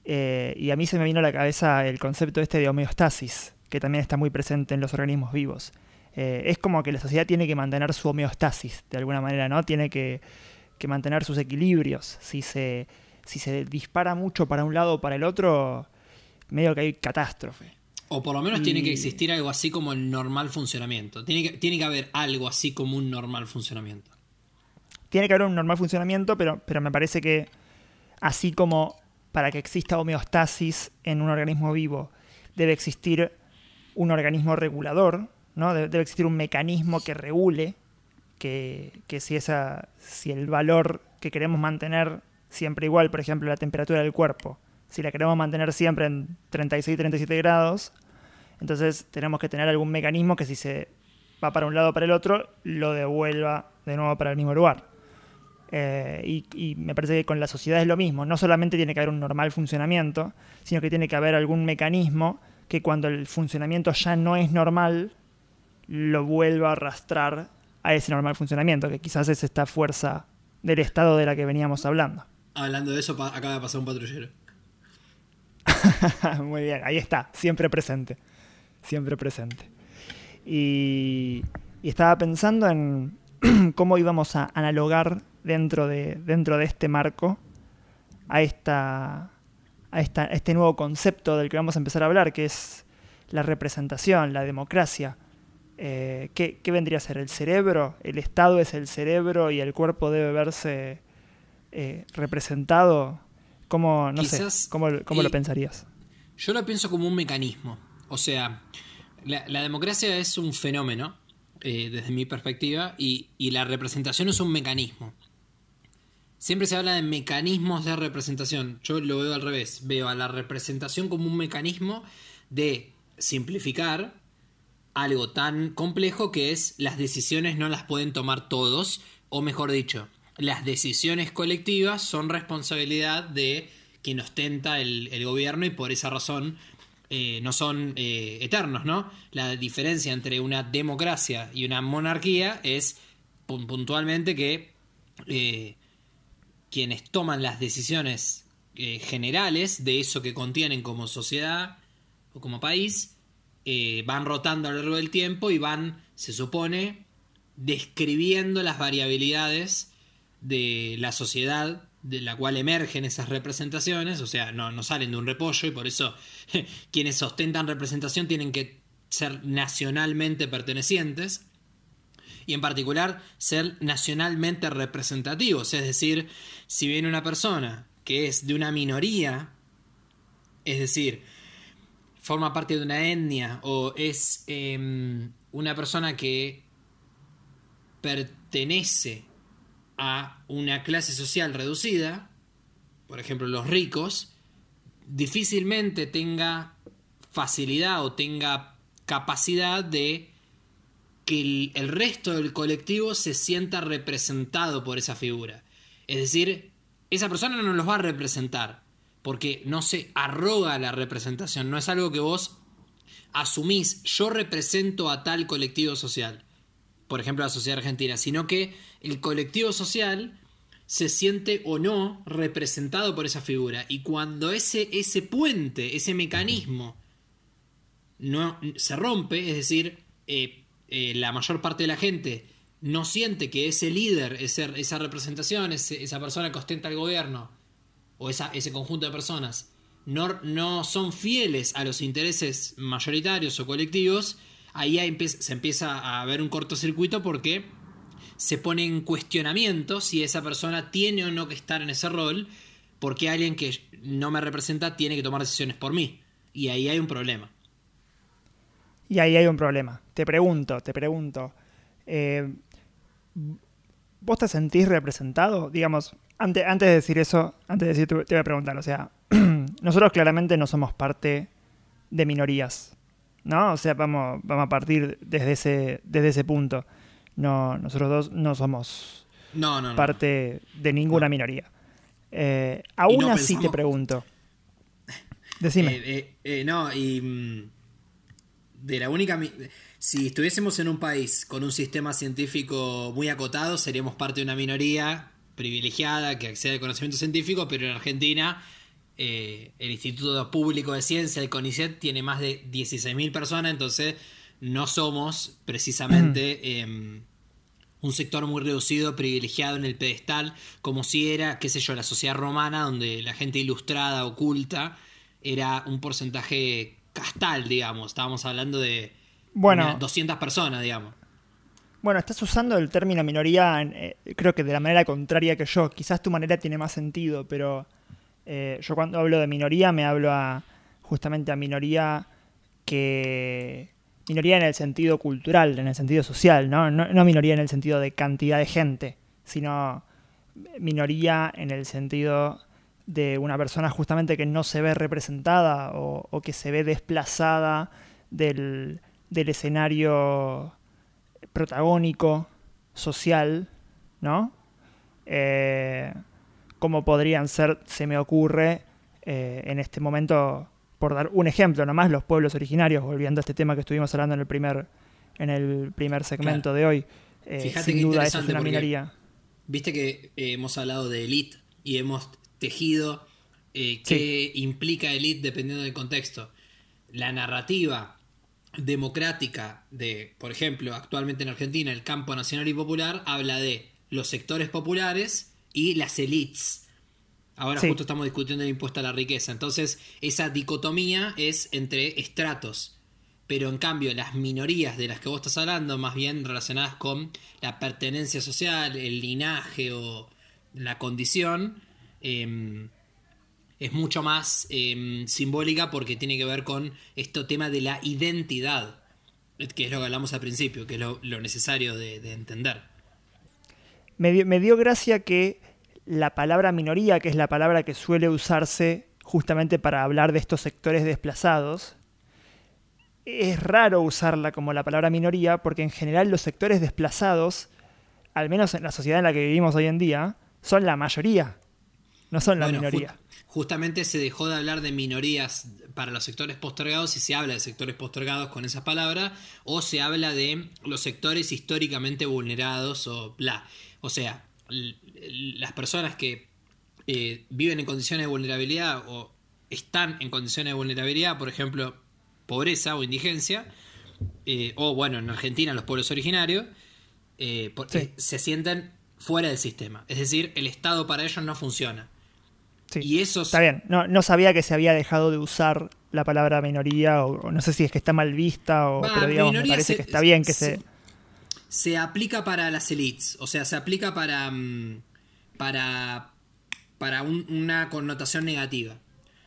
Eh, y a mí se me vino a la cabeza el concepto este de homeostasis, que también está muy presente en los organismos vivos. Eh, es como que la sociedad tiene que mantener su homeostasis, de alguna manera, ¿no? Tiene que, que mantener sus equilibrios. Si se, si se dispara mucho para un lado o para el otro, medio que hay catástrofe. O por lo menos tiene que existir algo así como el normal funcionamiento. Tiene que, tiene que haber algo así como un normal funcionamiento. Tiene que haber un normal funcionamiento, pero, pero me parece que así como para que exista homeostasis en un organismo vivo, debe existir un organismo regulador, ¿no? debe existir un mecanismo que regule que, si, esa, si el valor que queremos mantener siempre igual, por ejemplo, la temperatura del cuerpo, si la queremos mantener siempre en 36-37 grados, entonces tenemos que tener algún mecanismo que si se va para un lado o para el otro, lo devuelva de nuevo para el mismo lugar. Eh, y, me parece que con la sociedad es lo mismo. No solamente tiene que haber un normal funcionamiento, sino que tiene que haber algún mecanismo que cuando el funcionamiento ya no es normal, lo vuelva a arrastrar a ese normal funcionamiento, que quizás es esta fuerza del Estado de la que veníamos hablando. Hablando de eso, acaba de pasar un patrullero. *laughs* Muy bien, ahí está, siempre presente. Siempre presente. Y, estaba pensando en *clears throat* cómo íbamos a analogar dentro de, dentro de este marco a, esta, a, esta, a este nuevo concepto del que vamos a empezar a hablar, que es la representación, la democracia. Eh, ¿qué, vendría a ser? ¿El cerebro? ¿El Estado es el cerebro y el cuerpo debe verse eh, representado? ¿Cómo, no sé, ¿cómo, lo pensarías? Yo lo pienso como un mecanismo. O sea, la, democracia es un fenómeno, eh, desde mi perspectiva, y, y la representación es un mecanismo. Siempre se habla de mecanismos de representación. Yo lo veo al revés. Veo a la representación como un mecanismo de simplificar algo tan complejo que es las decisiones no las pueden tomar todos, o mejor dicho, las decisiones colectivas son responsabilidad de quien ostenta el, gobierno y por esa razón eh, no son eh, eternos, ¿no? La diferencia entre una democracia y una monarquía es puntualmente que eh, quienes toman las decisiones generales de eso que contienen como sociedad o como país eh, van rotando a lo largo del tiempo y van, se supone, describiendo las variabilidades de la sociedad de la cual emergen esas representaciones, o sea, no, no salen de un repollo y por eso *laughs* quienes ostentan representación tienen que ser nacionalmente pertenecientes y en particular ser nacionalmente representativos, es decir, si viene una persona que es de una minoría, es decir, forma parte de una etnia o es em, una persona que pertenece a una clase social reducida, por ejemplo, los ricos, difícilmente tenga facilidad o tenga capacidad de que el, resto del colectivo se sienta representado por esa figura. Es decir, esa persona no los va a representar porque no se arroga la representación, no es algo que vos asumís, yo represento a tal colectivo social, por ejemplo la sociedad argentina, sino que el colectivo social se siente o no representado por esa figura. Y cuando ese, ese puente, ese mecanismo no, se rompe, es decir, eh, eh, la mayor parte de la gente no siente que ese líder, esa representación, esa persona que ostenta el gobierno, o esa, ese conjunto de personas, no, no, son fieles a los intereses mayoritarios o colectivos, ahí se empieza a ver un cortocircuito porque se pone en cuestionamiento si esa persona tiene o no que estar en ese rol, porque alguien que no me representa tiene que tomar decisiones por mí. Y ahí hay un problema. Y ahí hay un problema. Te pregunto, te pregunto. Eh, ¿Vos te sentís representado? Digamos, antes, antes de decir eso, antes de decir, te voy a preguntar, o sea, *clears throat* nosotros claramente no somos parte de minorías, ¿no? O sea, vamos, vamos a partir desde ese, desde ese punto. No, nosotros dos no somos parte de ninguna minoría. Eh, aún así te pregunto. *laughs* Decime. Eh, eh, no, y mm, de la única... Si estuviésemos en un país con un sistema científico muy acotado, seríamos parte de una minoría privilegiada que accede al conocimiento científico, pero en Argentina el Instituto Público de Ciencia, el CONICET, tiene más de 16.000 personas, entonces no somos precisamente em, un sector muy reducido, privilegiado en el pedestal, como si era, qué sé yo, la sociedad romana, donde la gente ilustrada, oculta, era un porcentaje castal, digamos. Estábamos hablando de bueno, 200 personas, digamos. Bueno, estás usando el término minoría, eh, creo que de la manera contraria que yo. Quizás tu manera tiene más sentido, pero eh, yo cuando hablo de minoría me hablo a justamente a minoría que minoría en el sentido cultural, en el sentido social, ¿no? No, minoría en el sentido de cantidad de gente, sino minoría en el sentido de una persona justamente que no se ve representada o, que se ve desplazada del, escenario protagónico, social, ¿no? Eh, como podrían ser, se me ocurre, eh, en este momento por dar un ejemplo nomás, los pueblos originarios, volviendo a este tema que estuvimos hablando en el primer, en el primer segmento de hoy. Eh, Fíjate sin duda eso es una minoría. Viste que eh, hemos hablado de elite y hemos tejido qué implica elite dependiendo del contexto. La narrativa democrática de, por ejemplo, actualmente en Argentina, el campo nacional y popular, habla de los sectores populares y las elites Ahora justo estamos discutiendo el impuesto a la riqueza. Entonces, esa dicotomía es entre estratos. Pero en cambio, las minorías de las que vos estás hablando, más bien relacionadas con la pertenencia social, el linaje o la condición, em, es mucho más em, simbólica porque tiene que ver con este tema de la identidad, que es lo que hablamos al principio, que es lo, necesario de, entender. me dio gracia que la palabra minoría, que es la palabra que suele usarse justamente para hablar de estos sectores desplazados, es raro usarla como la palabra minoría porque en general los sectores desplazados, al menos en la sociedad en la que vivimos hoy en día, son la mayoría, no son la minoría. Justamente se dejó de hablar de minorías para los sectores postergados y se habla de sectores postergados con esa palabra o se habla de los sectores históricamente vulnerados o bla. O sea, las personas que eh, viven en condiciones de vulnerabilidad o están en condiciones de vulnerabilidad, por ejemplo, pobreza o indigencia, eh, o bueno, en Argentina los pueblos originarios, eh, se sienten fuera del sistema. Es decir, el Estado para ellos no funciona. Y eso Está bien, no, no, sabía que se había dejado de usar la palabra minoría, o, no sé si es que está mal vista, o, pero digamos, me parece que está bien que se se aplica para las elites, o sea, se aplica para, mm, para, para una connotación negativa.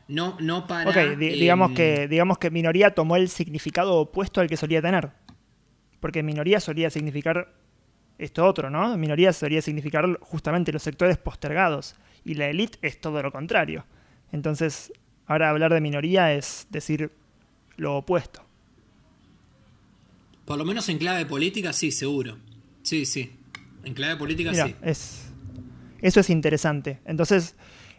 No, no para. Ok, digamos, em, que, digamos que minoría tomó el significado opuesto al que solía tener. Porque minoría solía significar esto otro, ¿no? Minoría solía significar justamente los sectores postergados. Y la élite es todo lo contrario. Entonces, ahora hablar de minoría es decir lo opuesto. Por lo menos en clave política, sí, seguro. Sí, sí. En clave política, sí. Es, eso es interesante. Entonces,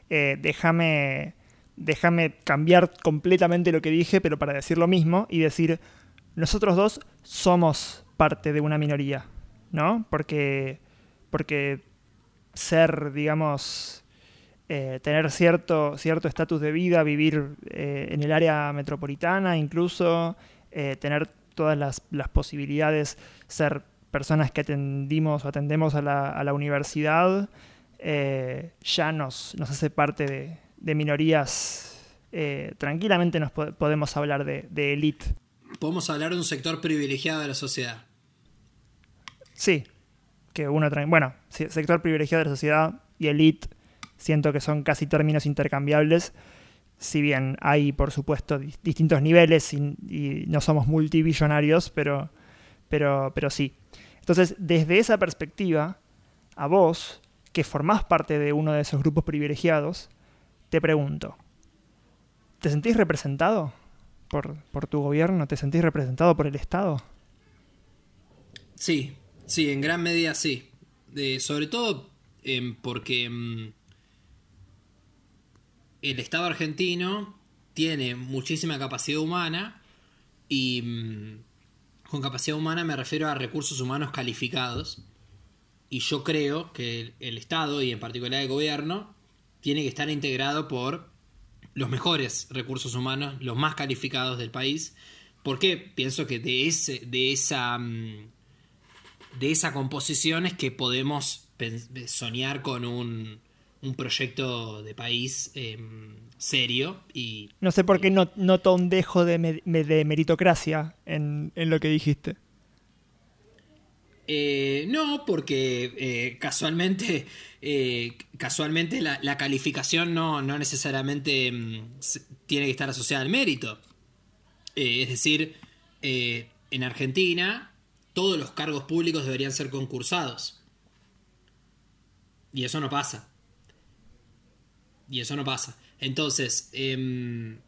eh, déjame, déjame cambiar completamente lo que dije, pero para decir lo mismo y decir, nosotros dos somos parte de una minoría, ¿no? Porque, porque ser, digamos, eh, tener cierto cierto estatus de vida, vivir eh, en el área metropolitana incluso, tener todas las, las posibilidades, ser personas que atendimos o atendemos a la, a la universidad, eh, ya nos, nos, hace parte de, minorías. Eh, tranquilamente nos podemos hablar de, de elite. Podemos hablar de un sector privilegiado de la sociedad. Sí, que uno bueno, sector privilegiado de la sociedad y elite siento que son casi términos intercambiables, si bien hay por supuesto distintos niveles y, no somos multibillonarios, pero, pero, pero sí. Entonces, desde esa perspectiva, a vos, que formás parte de uno de esos grupos privilegiados, te pregunto, ¿te sentís representado por, tu gobierno? ¿Te sentís representado por el Estado? Sí, sí, en gran medida sí. sobre todo em, porque em, el Estado argentino tiene muchísima capacidad humana y em, con capacidad humana me refiero a recursos humanos calificados. Y yo creo que el, Estado, y en particular el gobierno, tiene que estar integrado por los mejores recursos humanos, los más calificados del país, porque pienso que de, ese, de, esa, mm, de esa composición es que podemos soñar con un, un proyecto de país em, serio y... No sé por qué no, noto un dejo de, de meritocracia en, en, lo que dijiste. Eh, no, porque eh, casualmente, eh, casualmente la, calificación no, necesariamente mm, tiene que estar asociada al mérito. es decir, en Argentina todos los cargos públicos deberían ser concursados. Y eso no pasa. Y eso no pasa. Entonces, em,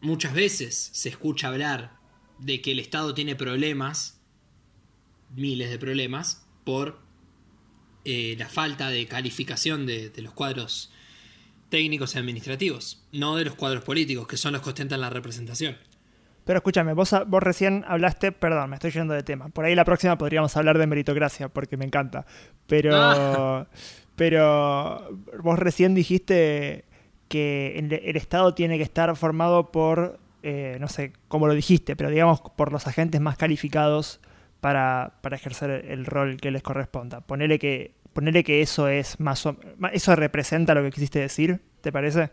muchas veces se escucha hablar de que el Estado tiene problemas miles de problemas por eh, la falta de calificación de, los cuadros técnicos y administrativos, no de los cuadros políticos, que son los que ostentan la representación. Pero escúchame, vos, vos recién hablaste, perdón, me estoy yendo de tema. Por ahí la próxima podríamos hablar de meritocracia, porque me encanta. Pero, ah. Pero vos recién dijiste que el, Estado tiene que estar formado por, eh, no sé cómo lo dijiste, pero digamos por los agentes más calificados para, ejercer el rol que les corresponda. Ponele que, que eso es más eso representa lo que quisiste decir, ¿te parece?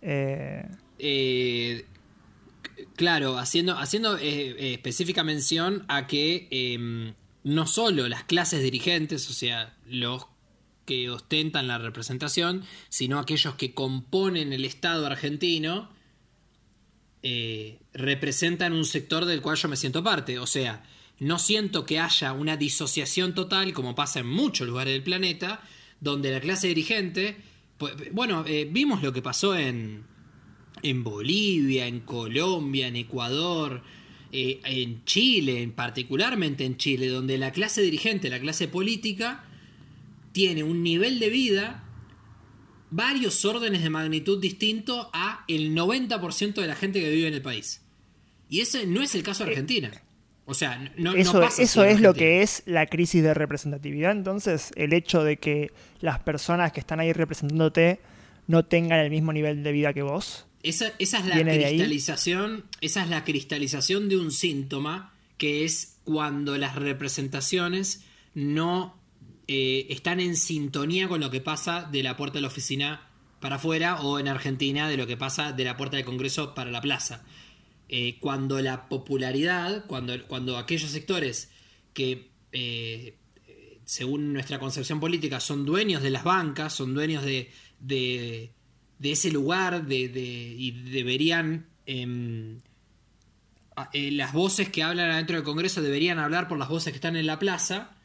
Eh, eh, claro, haciendo, haciendo específica mención a que em, no solo las clases dirigentes, o sea, los que ostentan la representación, sino aquellos que componen el Estado argentino, representan un sector del cual yo me siento parte. O sea, no siento que haya una disociación total, como pasa en muchos lugares del planeta, donde la clase dirigente, pues, bueno, eh, vimos lo que pasó en, en Bolivia, en Colombia, en Ecuador, eh, en Chile, particularmente en Chile, donde la clase dirigente, la clase política, tiene un nivel de vida varios órdenes de magnitud distinto a el 90% de la gente que vive en el país. Y ese no es el caso de eh, Argentina. O sea, no, eso, eso es lo que es la crisis de representatividad. Entonces, el hecho de que las personas que están ahí representándote no tengan el mismo nivel de vida que vos. Esa, es la cristalización. Esa es la cristalización de un síntoma que es cuando las representaciones no eh, están en sintonía con lo que pasa de la puerta de la oficina para afuera o en Argentina de lo que pasa de la puerta del Congreso para la plaza. Eh, cuando la popularidad, cuando, cuando aquellos sectores que, eh, según nuestra concepción política, son dueños de las bancas, son dueños de, de, ese lugar de, y deberían... Em, las voces que hablan adentro del Congreso deberían hablar por las voces que están en la plaza.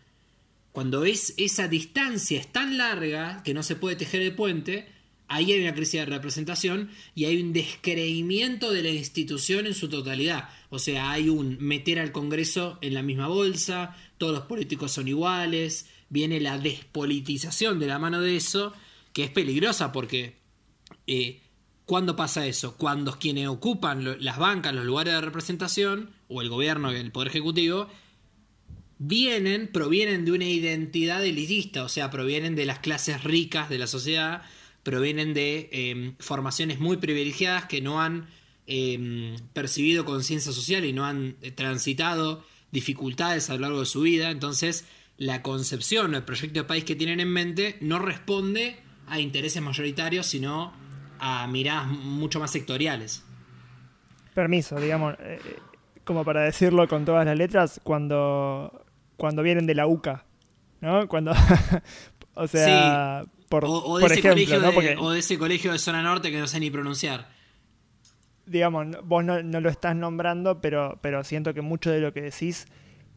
Cuando es, esa distancia es tan larga que no se puede tejer el puente, ahí hay una crisis de representación y hay un descreimiento de la institución en su totalidad. O sea, hay un meter al Congreso en la misma bolsa, todos los políticos son iguales, viene la despolitización de la mano de eso, que es peligrosa porque eh, ¿cuándo pasa eso? Cuando quienes ocupan las bancas, los lugares de representación, o el gobierno, el Poder Ejecutivo, vienen, provienen de una identidad elitista, o sea, provienen de las clases ricas de la sociedad, provienen de em, formaciones muy privilegiadas que no han em, percibido conciencia social y no han eh, transitado dificultades a lo largo de su vida, entonces la concepción o el proyecto de país que tienen en mente no responde a intereses mayoritarios, sino a miradas mucho más sectoriales. Permiso, digamos, eh, como para decirlo con todas las letras, cuando cuando vienen de la UCA, ¿no? Cuando, *laughs* o sea, por, o, de ese ejemplo, ¿no? Porque, o de ese colegio de zona norte que no sé ni pronunciar. Digamos, vos no, lo estás nombrando, pero, pero siento que mucho de lo que decís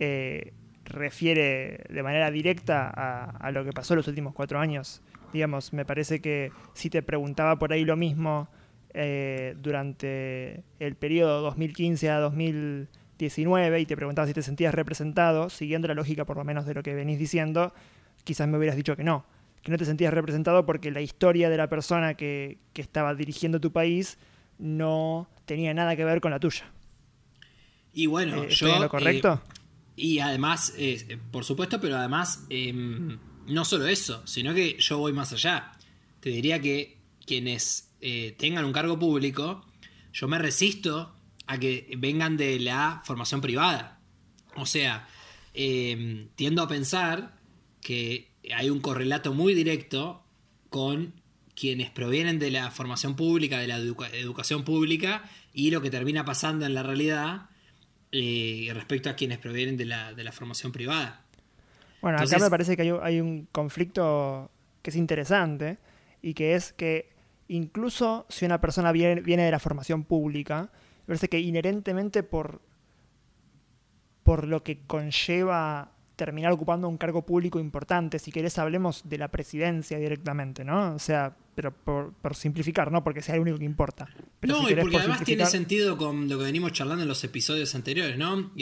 eh, refiere de manera directa a, lo que pasó en los últimos cuatro años. Digamos, me parece que si te preguntaba por ahí lo mismo eh, durante el periodo 2015 a 2000 19 y te preguntaba si te sentías representado, siguiendo la lógica por lo menos de lo que venís diciendo, quizás me hubieras dicho que no, que no te sentías representado porque la historia de la persona que, estaba dirigiendo tu país no tenía nada que ver con la tuya. Y bueno, eh, yo... lo correcto? Eh, y además, eh, por supuesto, pero además, em, no solo eso, sino que yo voy más allá. Te diría que quienes tengan un cargo público, yo me resisto a que vengan de la formación privada. O sea, em, tiendo a pensar que hay un correlato muy directo con quienes provienen de la formación pública, de la educación pública, y lo que termina pasando en la realidad eh, respecto a quienes provienen de la, de la formación privada. Bueno, acá me parece que hay, hay, un conflicto que es interesante y que es que incluso si una persona viene, viene de la formación pública, parece que inherentemente por, por lo que conlleva terminar ocupando un cargo público importante, si querés hablemos de la presidencia directamente, ¿no? O sea, pero por, simplificar, ¿no? Porque sea el único que importa. no, y porque además tiene sentido con lo que venimos charlando en los episodios anteriores, ¿no?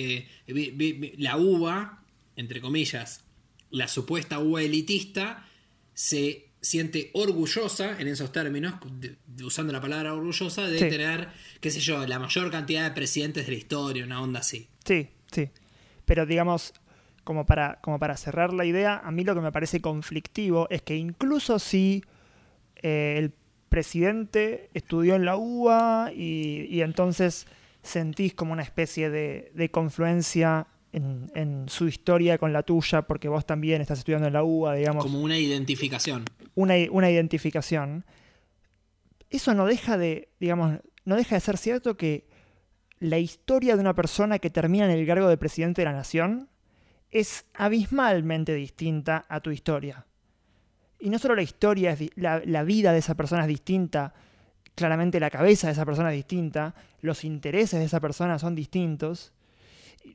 la uva, entre comillas, la supuesta uva elitista, se siente orgullosa, en esos términos, usando la palabra orgullosa, de tener, qué sé yo, la mayor cantidad de presidentes de la historia, una onda así. Sí, sí. Pero digamos, como para, como para cerrar la idea, a mí lo que me parece conflictivo es que incluso si eh, el presidente estudió en la UBA y, entonces sentís como una especie de, de confluencia en, su historia con la tuya, porque vos también estás estudiando en la UBA, digamos. Como una identificación. Una, una identificación. Eso no deja de, digamos, no deja de ser cierto que la historia de una persona que termina en el cargo de presidente de la nación es abismalmente distinta a tu historia. Y no solo la historia, es la, la vida de esa persona es distinta, claramente la cabeza de esa persona es distinta, los intereses de esa persona son distintos,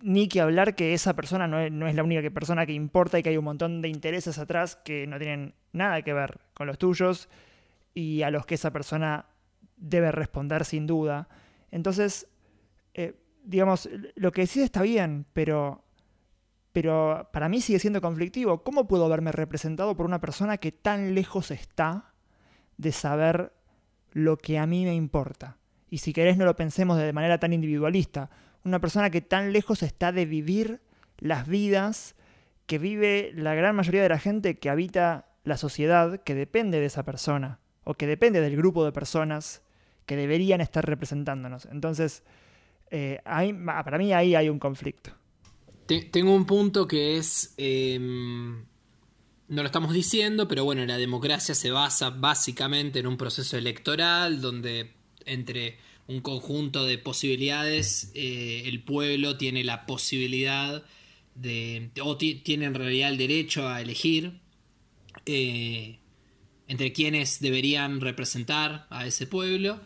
ni que hablar que esa persona no es, la única persona que importa y que hay un montón de intereses atrás que no tienen nada que ver con los tuyos y a los que esa persona debe responder sin duda. Entonces, eh, digamos, lo que decís está bien, pero, pero para mí sigue siendo conflictivo. ¿Cómo puedo verme representado por una persona que tan lejos está de saber lo que a mí me importa? Y si querés no lo pensemos de manera tan individualista una persona que tan lejos está de vivir las vidas que vive la gran mayoría de la gente que habita la sociedad que depende de esa persona o que depende del grupo de personas que deberían estar representándonos. Entonces, eh, para mí ahí hay un conflicto. Tengo un punto que es, em, no lo estamos diciendo, pero bueno, la democracia se basa básicamente en un proceso electoral donde entre un conjunto de posibilidades, eh, el pueblo tiene la posibilidad de, o tiene en realidad el derecho a elegir eh, entre quienes deberían representar a ese pueblo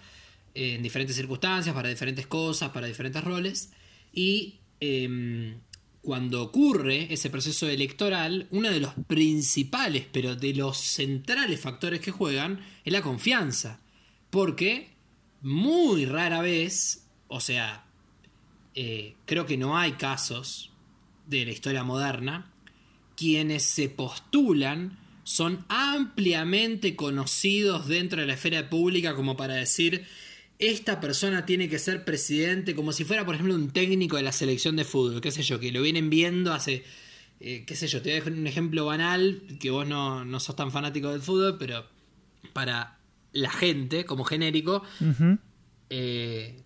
eh, en diferentes circunstancias, para diferentes cosas, para diferentes roles, y em, cuando ocurre ese proceso electoral, uno de los principales, pero de los centrales factores que juegan es la confianza. Porque muy rara vez, o sea, eh, creo que no hay casos de la historia moderna, quienes se postulan son ampliamente conocidos dentro de la esfera pública como para decir esta persona tiene que ser presidente, como si fuera, por ejemplo, un técnico de la selección de fútbol, qué sé yo, que lo vienen viendo hace, eh, qué sé yo, te voy a dejar un ejemplo banal, que vos no, no sos tan fanático del fútbol, pero para la gente, como genérico, eh,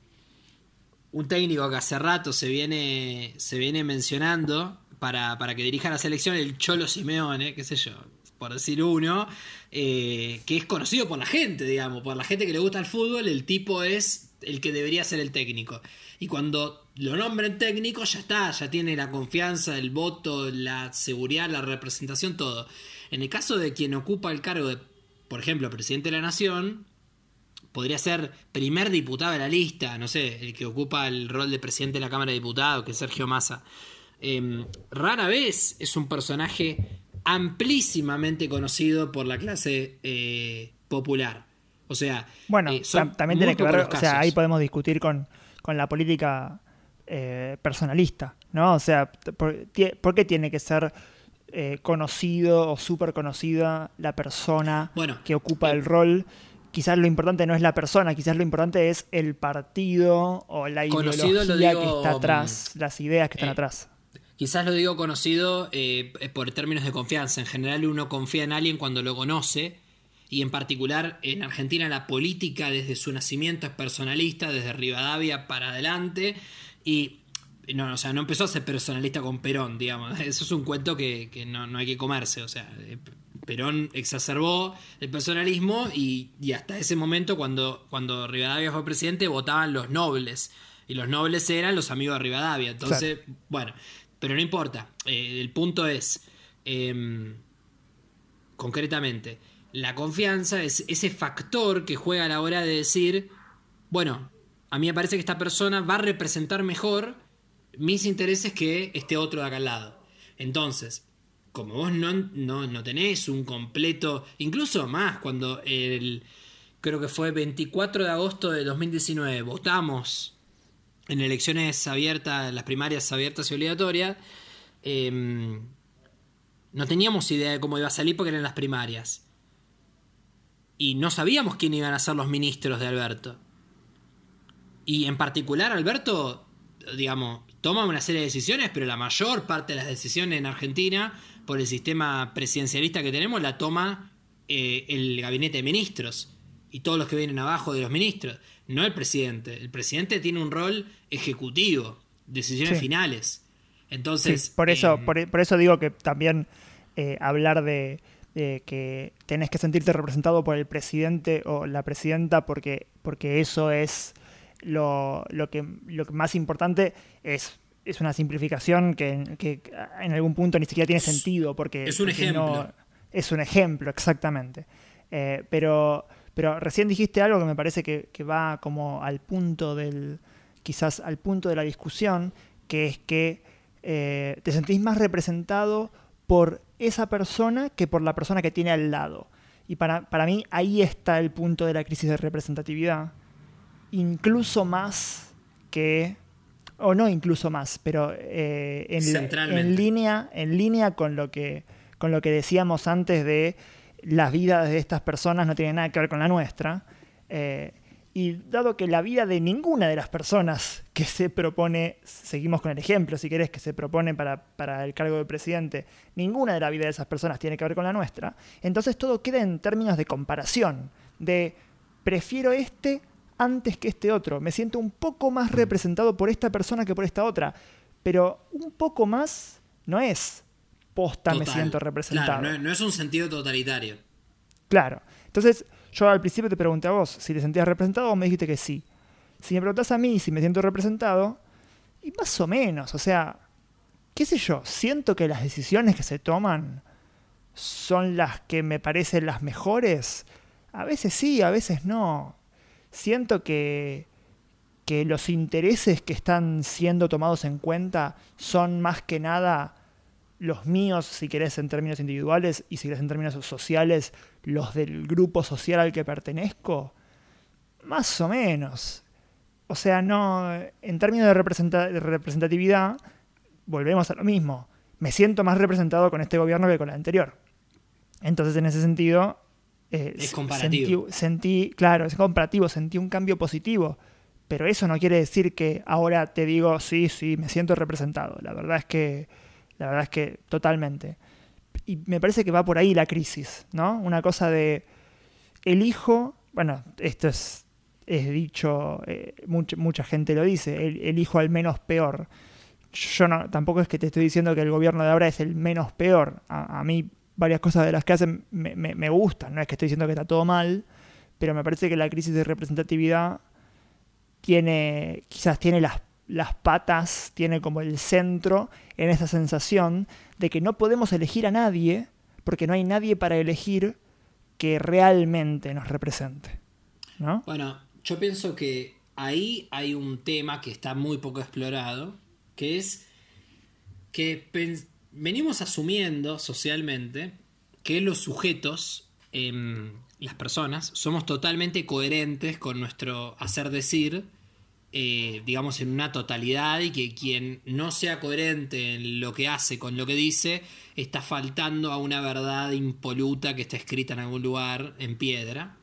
un técnico que hace rato se viene, se viene mencionando para, para que dirija la selección, el Cholo Simeone, qué sé yo, por decir uno, eh, que es conocido por la gente, digamos, por la gente que le gusta el fútbol, el tipo es el que debería ser el técnico. Y cuando lo nombren técnico, ya está, ya tiene la confianza, el voto, la seguridad, la representación, todo. En el caso de quien ocupa el cargo de, por ejemplo, presidente de la nación, podría ser primer diputado de la lista, no sé, el que ocupa el rol de presidente de la Cámara de Diputados, que es Sergio Massa. Em, rara vez es un personaje amplísimamente conocido por la clase eh, popular. O sea, bueno, eh, también tiene que ver, o sea, ahí podemos discutir con, la política eh, personalista, ¿no? O sea, por, qué tiene que ser conocido o súper conocida la persona que ocupa el rol? Quizás lo importante no es la persona, quizás lo importante es el partido o la ideología que está atrás, las ideas que están atrás. Quizás lo digo conocido eh, por términos de confianza. En general uno confía en alguien cuando lo conoce y en particular en Argentina la política desde su nacimiento es personalista, desde Rivadavia para adelante y no, o sea, no empezó a ser personalista con Perón, digamos. *laughs* Eso es un cuento que, no, hay que comerse. O sea, eh, Perón exacerbó el personalismo y, hasta ese momento, cuando, cuando Rivadavia fue presidente, votaban los nobles. Y los nobles eran los amigos de Rivadavia. Entonces, bueno, pero no importa. Eh, el punto es, em, concretamente, la confianza es ese factor que juega a la hora de decir, bueno, a mí me parece que esta persona va a representar mejor mis intereses que este otro de acá al lado. Entonces, como vos no, no, no tenés un completo, incluso más, cuando el, creo que fue 24 de agosto de 2019, votamos en elecciones abiertas, las primarias abiertas y obligatorias, em, no teníamos idea de cómo iba a salir porque eran las primarias. Y no sabíamos quién iban a ser los ministros de Alberto. Y en particular Alberto, digamos, toma una serie de decisiones, pero la mayor parte de las decisiones en Argentina, por el sistema presidencialista que tenemos, la toma eh, el gabinete de ministros y todos los que vienen abajo de los ministros no el presidente. El presidente tiene un rol ejecutivo, decisiones finales. Entonces. por, eso, eh, por, eso digo que también eh, hablar de, que tenés que sentirte representado por el presidente o la presidenta, porque, porque eso es lo, que, lo que más importante es. Es una simplificación que, en algún punto ni siquiera tiene sentido. Porque, es un ejemplo. es un ejemplo, exactamente. Eh, pero pero recién dijiste algo que me parece que, va como al punto del, quizás al punto de la discusión, que es que eh, te sentís más representado por esa persona que por la persona que tiene al lado. Y para, mí ahí está el punto de la crisis de representatividad. Incluso más que, o no incluso más, pero eh, en, línea, en línea con lo que, con lo que decíamos antes de las vidas de estas personas no tienen nada que ver con la nuestra. Eh, y dado que la vida de ninguna de las personas que se propone, seguimos con el ejemplo, si querés, que se propone para, el cargo de presidente, ninguna de la vida de esas personas tiene que ver con la nuestra, entonces todo queda en términos de comparación, de prefiero este antes que este otro, me siento un poco más representado por esta persona que por esta otra, pero un poco más no es posta me siento representado. Claro, no, es un sentido totalitario. Claro. Entonces, yo al principio te pregunté a vos si te sentías representado, o me dijiste que sí. Si me preguntás a mí si me siento representado, y más o menos, o sea, qué sé yo, siento que las decisiones que se toman son las que me parecen las mejores. A veces sí, a veces no. Siento que, que los intereses que están siendo tomados en cuenta son más que nada los míos, si querés en términos individuales, y si querés en términos sociales, los del grupo social al que pertenezco, más o menos. O sea, no, en términos de, representatividad, volvemos a lo mismo. Me siento más representado con este gobierno que con el anterior. Entonces, en ese sentido, eh, es comparativo. Sentí, claro, es comparativo, sentí un cambio positivo. Pero eso no quiere decir que ahora te digo, sí, sí, me siento representado. La verdad es que, la verdad es que totalmente. Y me parece que va por ahí la crisis, ¿no? Una cosa de elijo, bueno, esto es, es dicho, eh, mucha, mucha, gente lo dice, el, elijo al menos peor. Yo no, tampoco es que te estoy diciendo que el gobierno de ahora es el menos peor. A, mí varias cosas de las que hacen me, gustan, no es que estoy diciendo que está todo mal, pero me parece que la crisis de representatividad tiene, quizás tiene las, las patas, tiene como el centro en esa sensación de que no podemos elegir a nadie porque no hay nadie para elegir que realmente nos represente. ¿no? Bueno, yo pienso que ahí hay un tema que está muy poco explorado, que es que venimos asumiendo socialmente que los sujetos, em, las personas, somos totalmente coherentes con nuestro hacer decir, eh, digamos, en una totalidad y que quien no sea coherente en lo que hace con lo que dice, está faltando a una verdad impoluta que está escrita en algún lugar en piedra.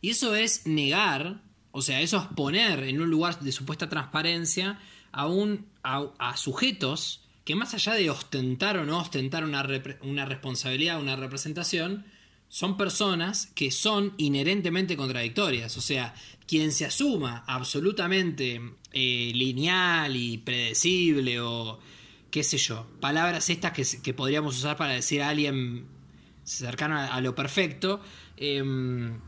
Y eso es negar, o sea, eso es poner en un lugar de supuesta transparencia a, un, a, sujetos que más allá de ostentar o no ostentar una, una responsabilidad, una representación, son personas que son inherentemente contradictorias. O sea, quien se asuma absolutamente eh, lineal y predecible o qué sé yo, palabras estas que, podríamos usar para decir a alguien cercano a, lo perfecto, em,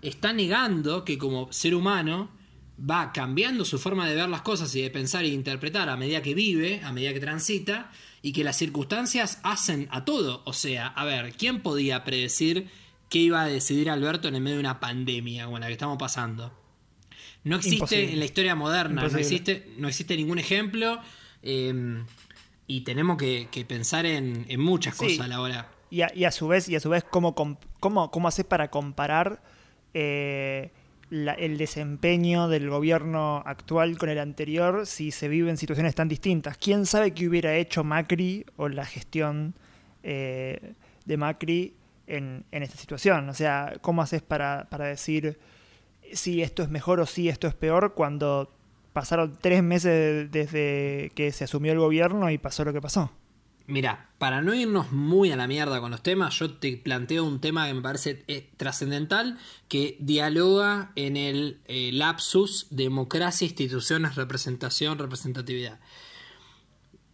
está negando que como ser humano va cambiando su forma de ver las cosas y de pensar e interpretar a medida que vive, a medida que transita, y que las circunstancias hacen a todo. O sea, a ver, ¿quién podía predecir qué iba a decidir Alberto en el medio de una pandemia como la que estamos pasando? No existe en la historia moderna, no existe, no existe ningún ejemplo. Em, y tenemos que, pensar en, muchas cosas a la hora. Y a, su vez, y a su vez, ¿cómo, cómo, cómo haces para comparar eh, el desempeño del gobierno actual con el anterior si se vive en situaciones tan distintas. ¿Quién sabe qué hubiera hecho Macri o la gestión eh, de Macri en, esta situación? O sea, ¿cómo haces para, para decir si esto es mejor o si esto es peor cuando pasaron tres meses desde que se asumió el gobierno y pasó lo que pasó? Mira, para no irnos muy a la mierda con los temas, yo te planteo un tema que me parece eh, trascendental, que dialoga en el eh, lapsus democracia, instituciones, representación, representatividad.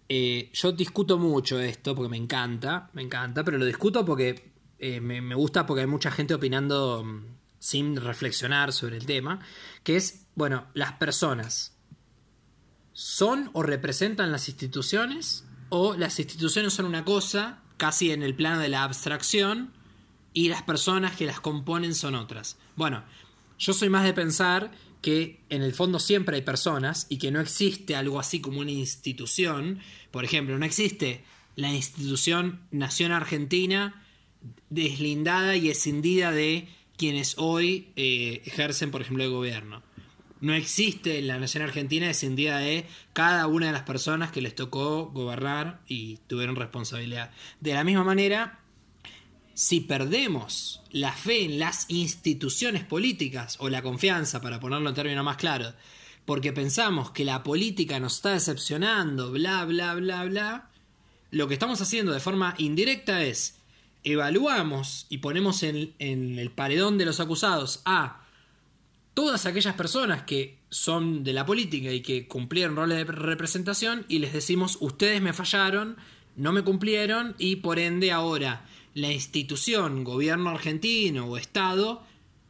Eh, yo discuto mucho esto porque me encanta, me encanta, pero lo discuto porque me, gusta porque hay mucha gente opinando mm, sin reflexionar sobre el tema, que es, bueno, las personas son o representan las instituciones o las instituciones son una cosa, casi en el plano de la abstracción, y las personas que las componen son otras. Bueno, yo soy más de pensar que en el fondo siempre hay personas y que no existe algo así como una institución. Por ejemplo, no existe la institución Nación Argentina deslindada y escindida de quienes hoy eh, ejercen, por ejemplo, el gobierno no existe en la nación argentina descendida de cada una de las personas que les tocó gobernar y tuvieron responsabilidad. De la misma manera, si perdemos la fe en las instituciones políticas o la confianza, para ponerlo en términos más claros, porque pensamos que la política nos está decepcionando, bla, bla, bla, bla, lo que estamos haciendo de forma indirecta es evaluamos y ponemos en, en el paredón de los acusados a todas aquellas personas que son de la política y que cumplieron roles de representación y les decimos ustedes me fallaron, no me cumplieron y por ende ahora la institución, gobierno argentino o Estado,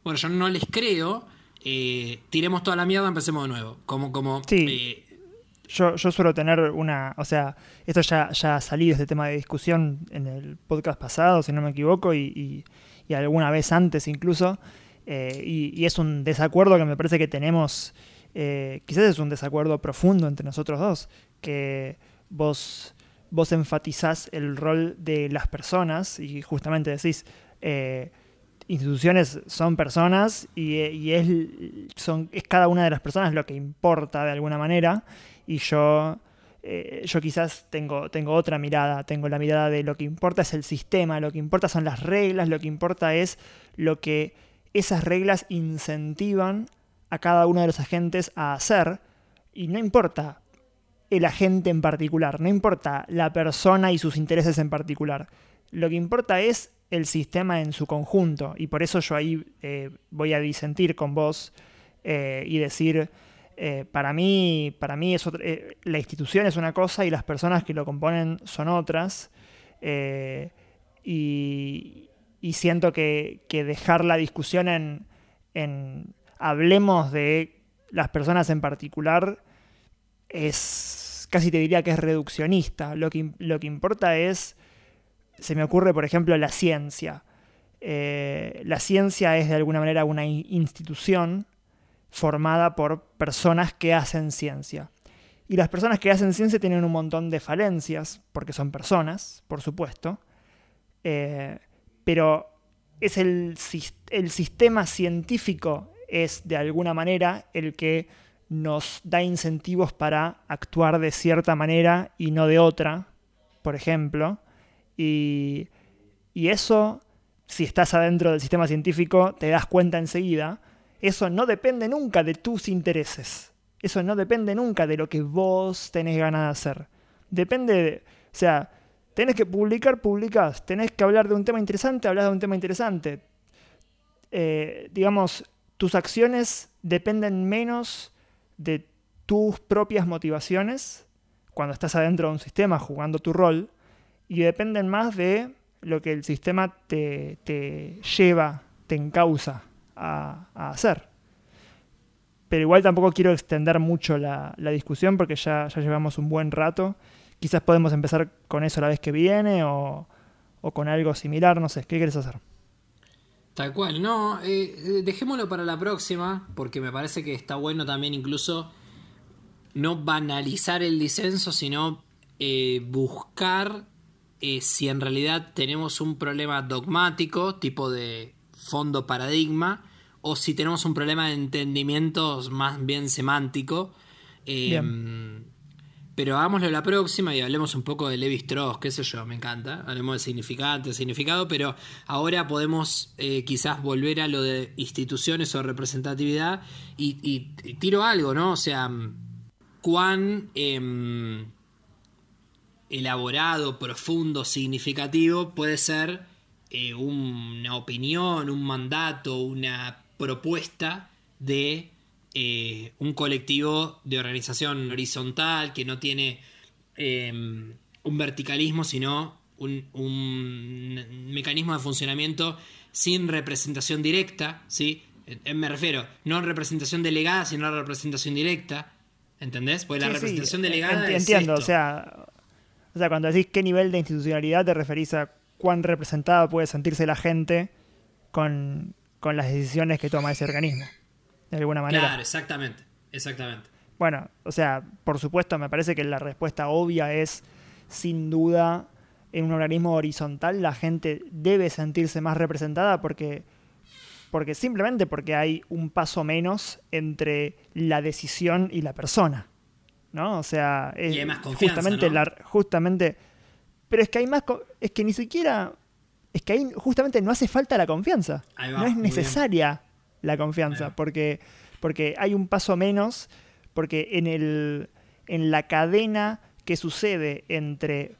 bueno, yo no les creo, eh, tiremos toda la mierda, empecemos de nuevo. Como, como sí. Eh, yo, yo, suelo tener una, o sea, esto ya, ya salí de este tema de discusión en el podcast pasado, si no me equivoco, y, y alguna vez antes incluso. Eh, y, es un desacuerdo que me parece que tenemos eh, quizás es un desacuerdo profundo entre nosotros dos, que vos, vos enfatizás el rol de las personas y justamente decís, eh, instituciones son personas y, es, son, es cada una de las personas lo que importa de alguna manera. Y yo yo quizás tengo, tengo otra mirada, tengo la mirada de lo que importa es el sistema, lo que importa son las reglas, lo que importa es lo que esas reglas incentivan a cada uno de los agentes a hacer, y no importa el agente en particular, no importa la persona y sus intereses en particular, lo que importa es el sistema en su conjunto, y por eso yo ahí eh, voy a disentir con vos eh, y decir, eh, para mí, para mí es la institución es una cosa y las personas que lo componen son otras, y, siento que, que, dejar la discusión en, en hablemos de las personas en particular, es casi te diría que es reduccionista. Lo que, lo que importa es, se me ocurre, por ejemplo, la ciencia. Eh, la ciencia es de alguna manera una institución formada por personas que hacen ciencia. Y las personas que hacen ciencia tienen un montón de falencias, porque son personas, por supuesto, eh, pero es el, el sistema científico es de alguna manera el que nos da incentivos para actuar de cierta manera y no de otra, por ejemplo. Y, eso, si estás adentro del sistema científico, te das cuenta enseguida. Eso no depende nunca de tus intereses. Eso no depende nunca de lo que vos tenés ganas de hacer. Depende, de, o sea, tenés que publicar, publicás. Tenés que hablar de un tema interesante, hablas de un tema interesante. Eh, digamos, tus acciones dependen menos de tus propias motivaciones cuando estás adentro de un sistema jugando tu rol y dependen más de lo que el sistema te, lleva, te encausa a, hacer. Pero igual tampoco quiero extender mucho la, discusión porque ya, ya, llevamos un buen rato. Quizás podemos empezar con eso la vez que viene o, o con algo similar, no sé, ¿qué quieres hacer? Tal cual, no, eh, eh, dejémoslo para la próxima, porque me parece que está bueno también incluso no banalizar el disenso, sino eh, buscar si en realidad tenemos un problema dogmático, tipo de fondo paradigma, o si tenemos un problema de entendimientos más bien semántico. Pero hagámoslo la próxima y hablemos un poco de Levi Strauss, qué sé yo, me encanta. Hablemos de significante, significado, pero ahora podemos eh, quizás volver a lo de instituciones o representatividad y, tiro algo, ¿no? O sea, cuán em, elaborado, profundo, significativo puede ser eh, una opinión, un mandato, una propuesta de eh, un colectivo de organización horizontal que no tiene em, un verticalismo, sino un, mecanismo de funcionamiento sin representación directa, ¿sí? Eh, me refiero, no representación delegada, sino representación directa. ¿Entendés? Pues la representación delegada Entiendo, o sea, o sea, cuando decís qué nivel de institucionalidad te referís a cuán representada puede sentirse la gente con las decisiones que toma ese organismo de alguna manera. Claro, exactamente, exactamente. Bueno, o sea, por supuesto, me parece que la respuesta obvia es, sin duda, en un organismo horizontal la gente debe sentirse más representada porque, porque simplemente porque hay un paso menos entre la decisión y la persona. ¿No? O sea, es y hay más justamente la justamente pero es que hay más es que ni siquiera es que ahí justamente no hace falta la confianza. no es necesaria la confianza, porque, porque hay un paso menos, porque en, el, en la cadena que sucede entre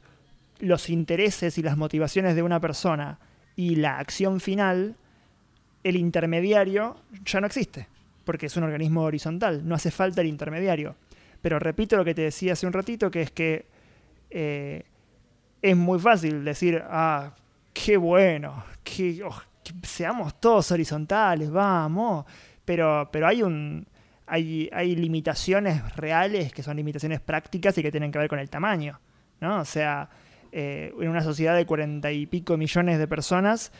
los intereses y las motivaciones de una persona y la acción final, el intermediario ya no existe, porque es un organismo horizontal, no hace falta el intermediario. Pero repito lo que te decía hace un ratito, que es que eh, es muy fácil decir, ah, qué bueno, qué, oh, seamos todos horizontales, vamos. Pero, pero hay un. Hay, hay limitaciones reales que son limitaciones prácticas y que tienen que ver con el tamaño. ¿no? O sea, eh, en una sociedad de cuarenta y pico millones de personas,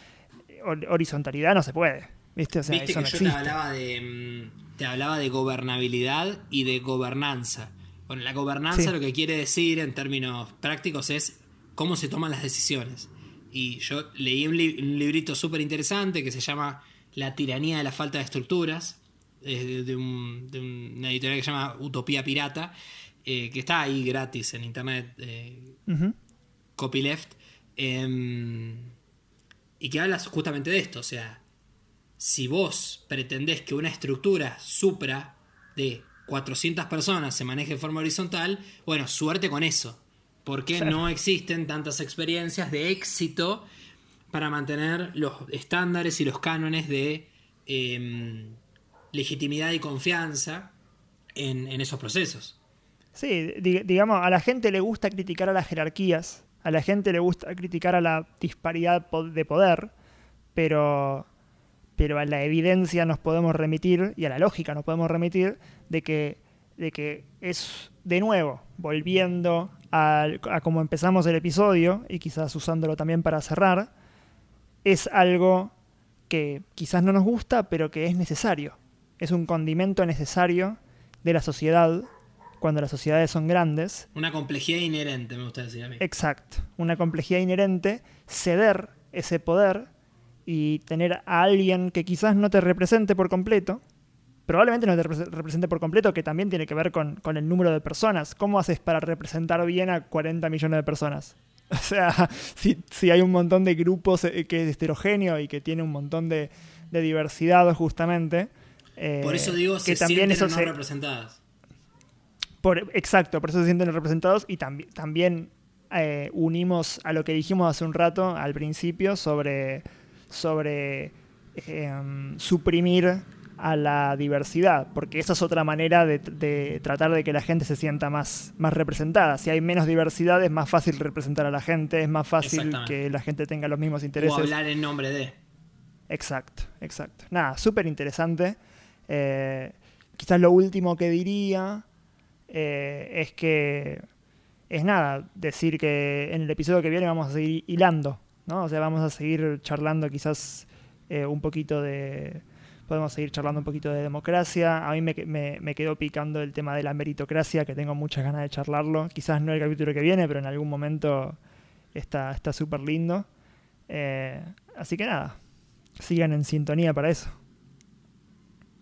horizontalidad no se puede. ¿Viste? O sea, Viste eso que no yo existe. te hablaba de mm, te hablaba de gobernabilidad y de gobernanza. Bueno, la gobernanza Sí. lo que quiere decir en términos prácticos es cómo se toman las decisiones. Y yo leí un, li- un librito súper interesante que se llama La tiranía de la falta de estructuras, de, un- de una editorial que se llama Utopía Pirata, eh, que está ahí gratis en internet, eh, copyleft, em, y que habla justamente de esto, o sea, si vos pretendés que una estructura supra de 400 personas se maneje de forma horizontal, bueno, suerte con eso, porque *laughs* no existen tantas experiencias de éxito para mantener los estándares y los cánones de em, legitimidad y confianza en, en esos procesos. Sí, di- digamos, a la gente le gusta criticar a las jerarquías, a la gente le gusta criticar a la disparidad de poder, pero, pero a la evidencia nos podemos remitir y a la lógica nos podemos remitir de que, de que es, de nuevo, volviendo al- a, como empezamos el episodio y quizás usándolo también para cerrar, es algo que quizás no nos gusta, pero que es necesario. Es un condimento necesario de la sociedad cuando las sociedades son grandes. Una complejidad inherente, me gusta decir a mí. Exacto. Una complejidad inherente, ceder ese poder y tener a alguien que quizás no te represente por completo, probablemente no te repre- represente por completo, que también tiene que ver con, con el número de personas. ¿Cómo haces para representar bien a 40 millones de personas? *laughs* O sea, si, si hay un montón de grupos eh, que es heterogéneo y que tiene un montón de, de diversidad justamente. eh, Por eso digo, que se sienten o no se- representadas. por, exacto, por eso se sienten representados y tambi- también eh, unimos a lo que dijimos hace un rato al principio sobre, sobre eh, suprimir a la diversidad, porque esa es otra manera de, de tratar de que la gente se sienta más, más representada. Si hay menos diversidad es más fácil representar a la gente, es más fácil que la gente tenga los mismos O intereses. hablar en nombre de. Exacto, exacto. Nada, súper interesante. Eh, quizás lo último que diría eh, es que es nada, decir que en el episodio que viene vamos a seguir hilando, ¿no? O sea, vamos a seguir charlando quizás eh, un poquito de... Podemos seguir charlando un poquito de democracia. A mí me, me, me quedó picando el tema de la meritocracia, que tengo muchas ganas de charlarlo. Quizás no el capítulo que viene, pero en algún momento está está súper lindo. Eh, así que nada, sigan en sintonía para eso.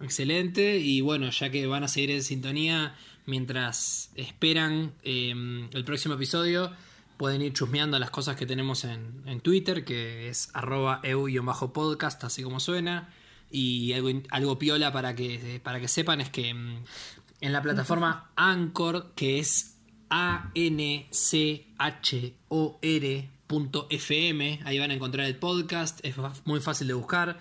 Excelente. Y bueno, ya que van a seguir en sintonía mientras esperan eh, el próximo episodio, pueden ir chusmeando las cosas que tenemos en, en Twitter, que es arroba eu-podcast, así como suena. Y algo, piola para que, para que sepan es que mm, en la plataforma Anchor, que es A-N-C-H-O-R.fm, ahí van a encontrar el podcast, es muy fácil de buscar.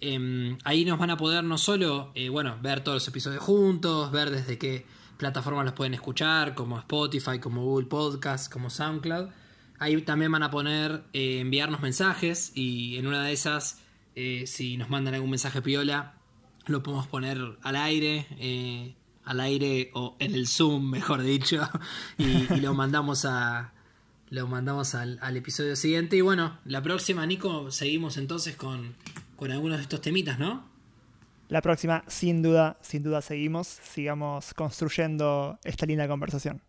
Eh, ahí nos van a poder no solo eh, bueno, ver todos los episodios juntos, ver desde qué plataformas los pueden escuchar, como Spotify, como Google Podcast, como SoundCloud. Ahí también van a poner eh, enviarnos mensajes y en una de esas, eh, si nos mandan algún mensaje piola, lo podemos poner al aire, eh, al aire o en el Zoom, *laughs* mejor dicho, y, y lo mandamos a lo mandamos al, al episodio siguiente. Y bueno, la próxima, Nico, seguimos entonces con, con algunos de estos temitas, ¿no? La próxima, sin duda, sin duda seguimos, sigamos construyendo esta linda conversación.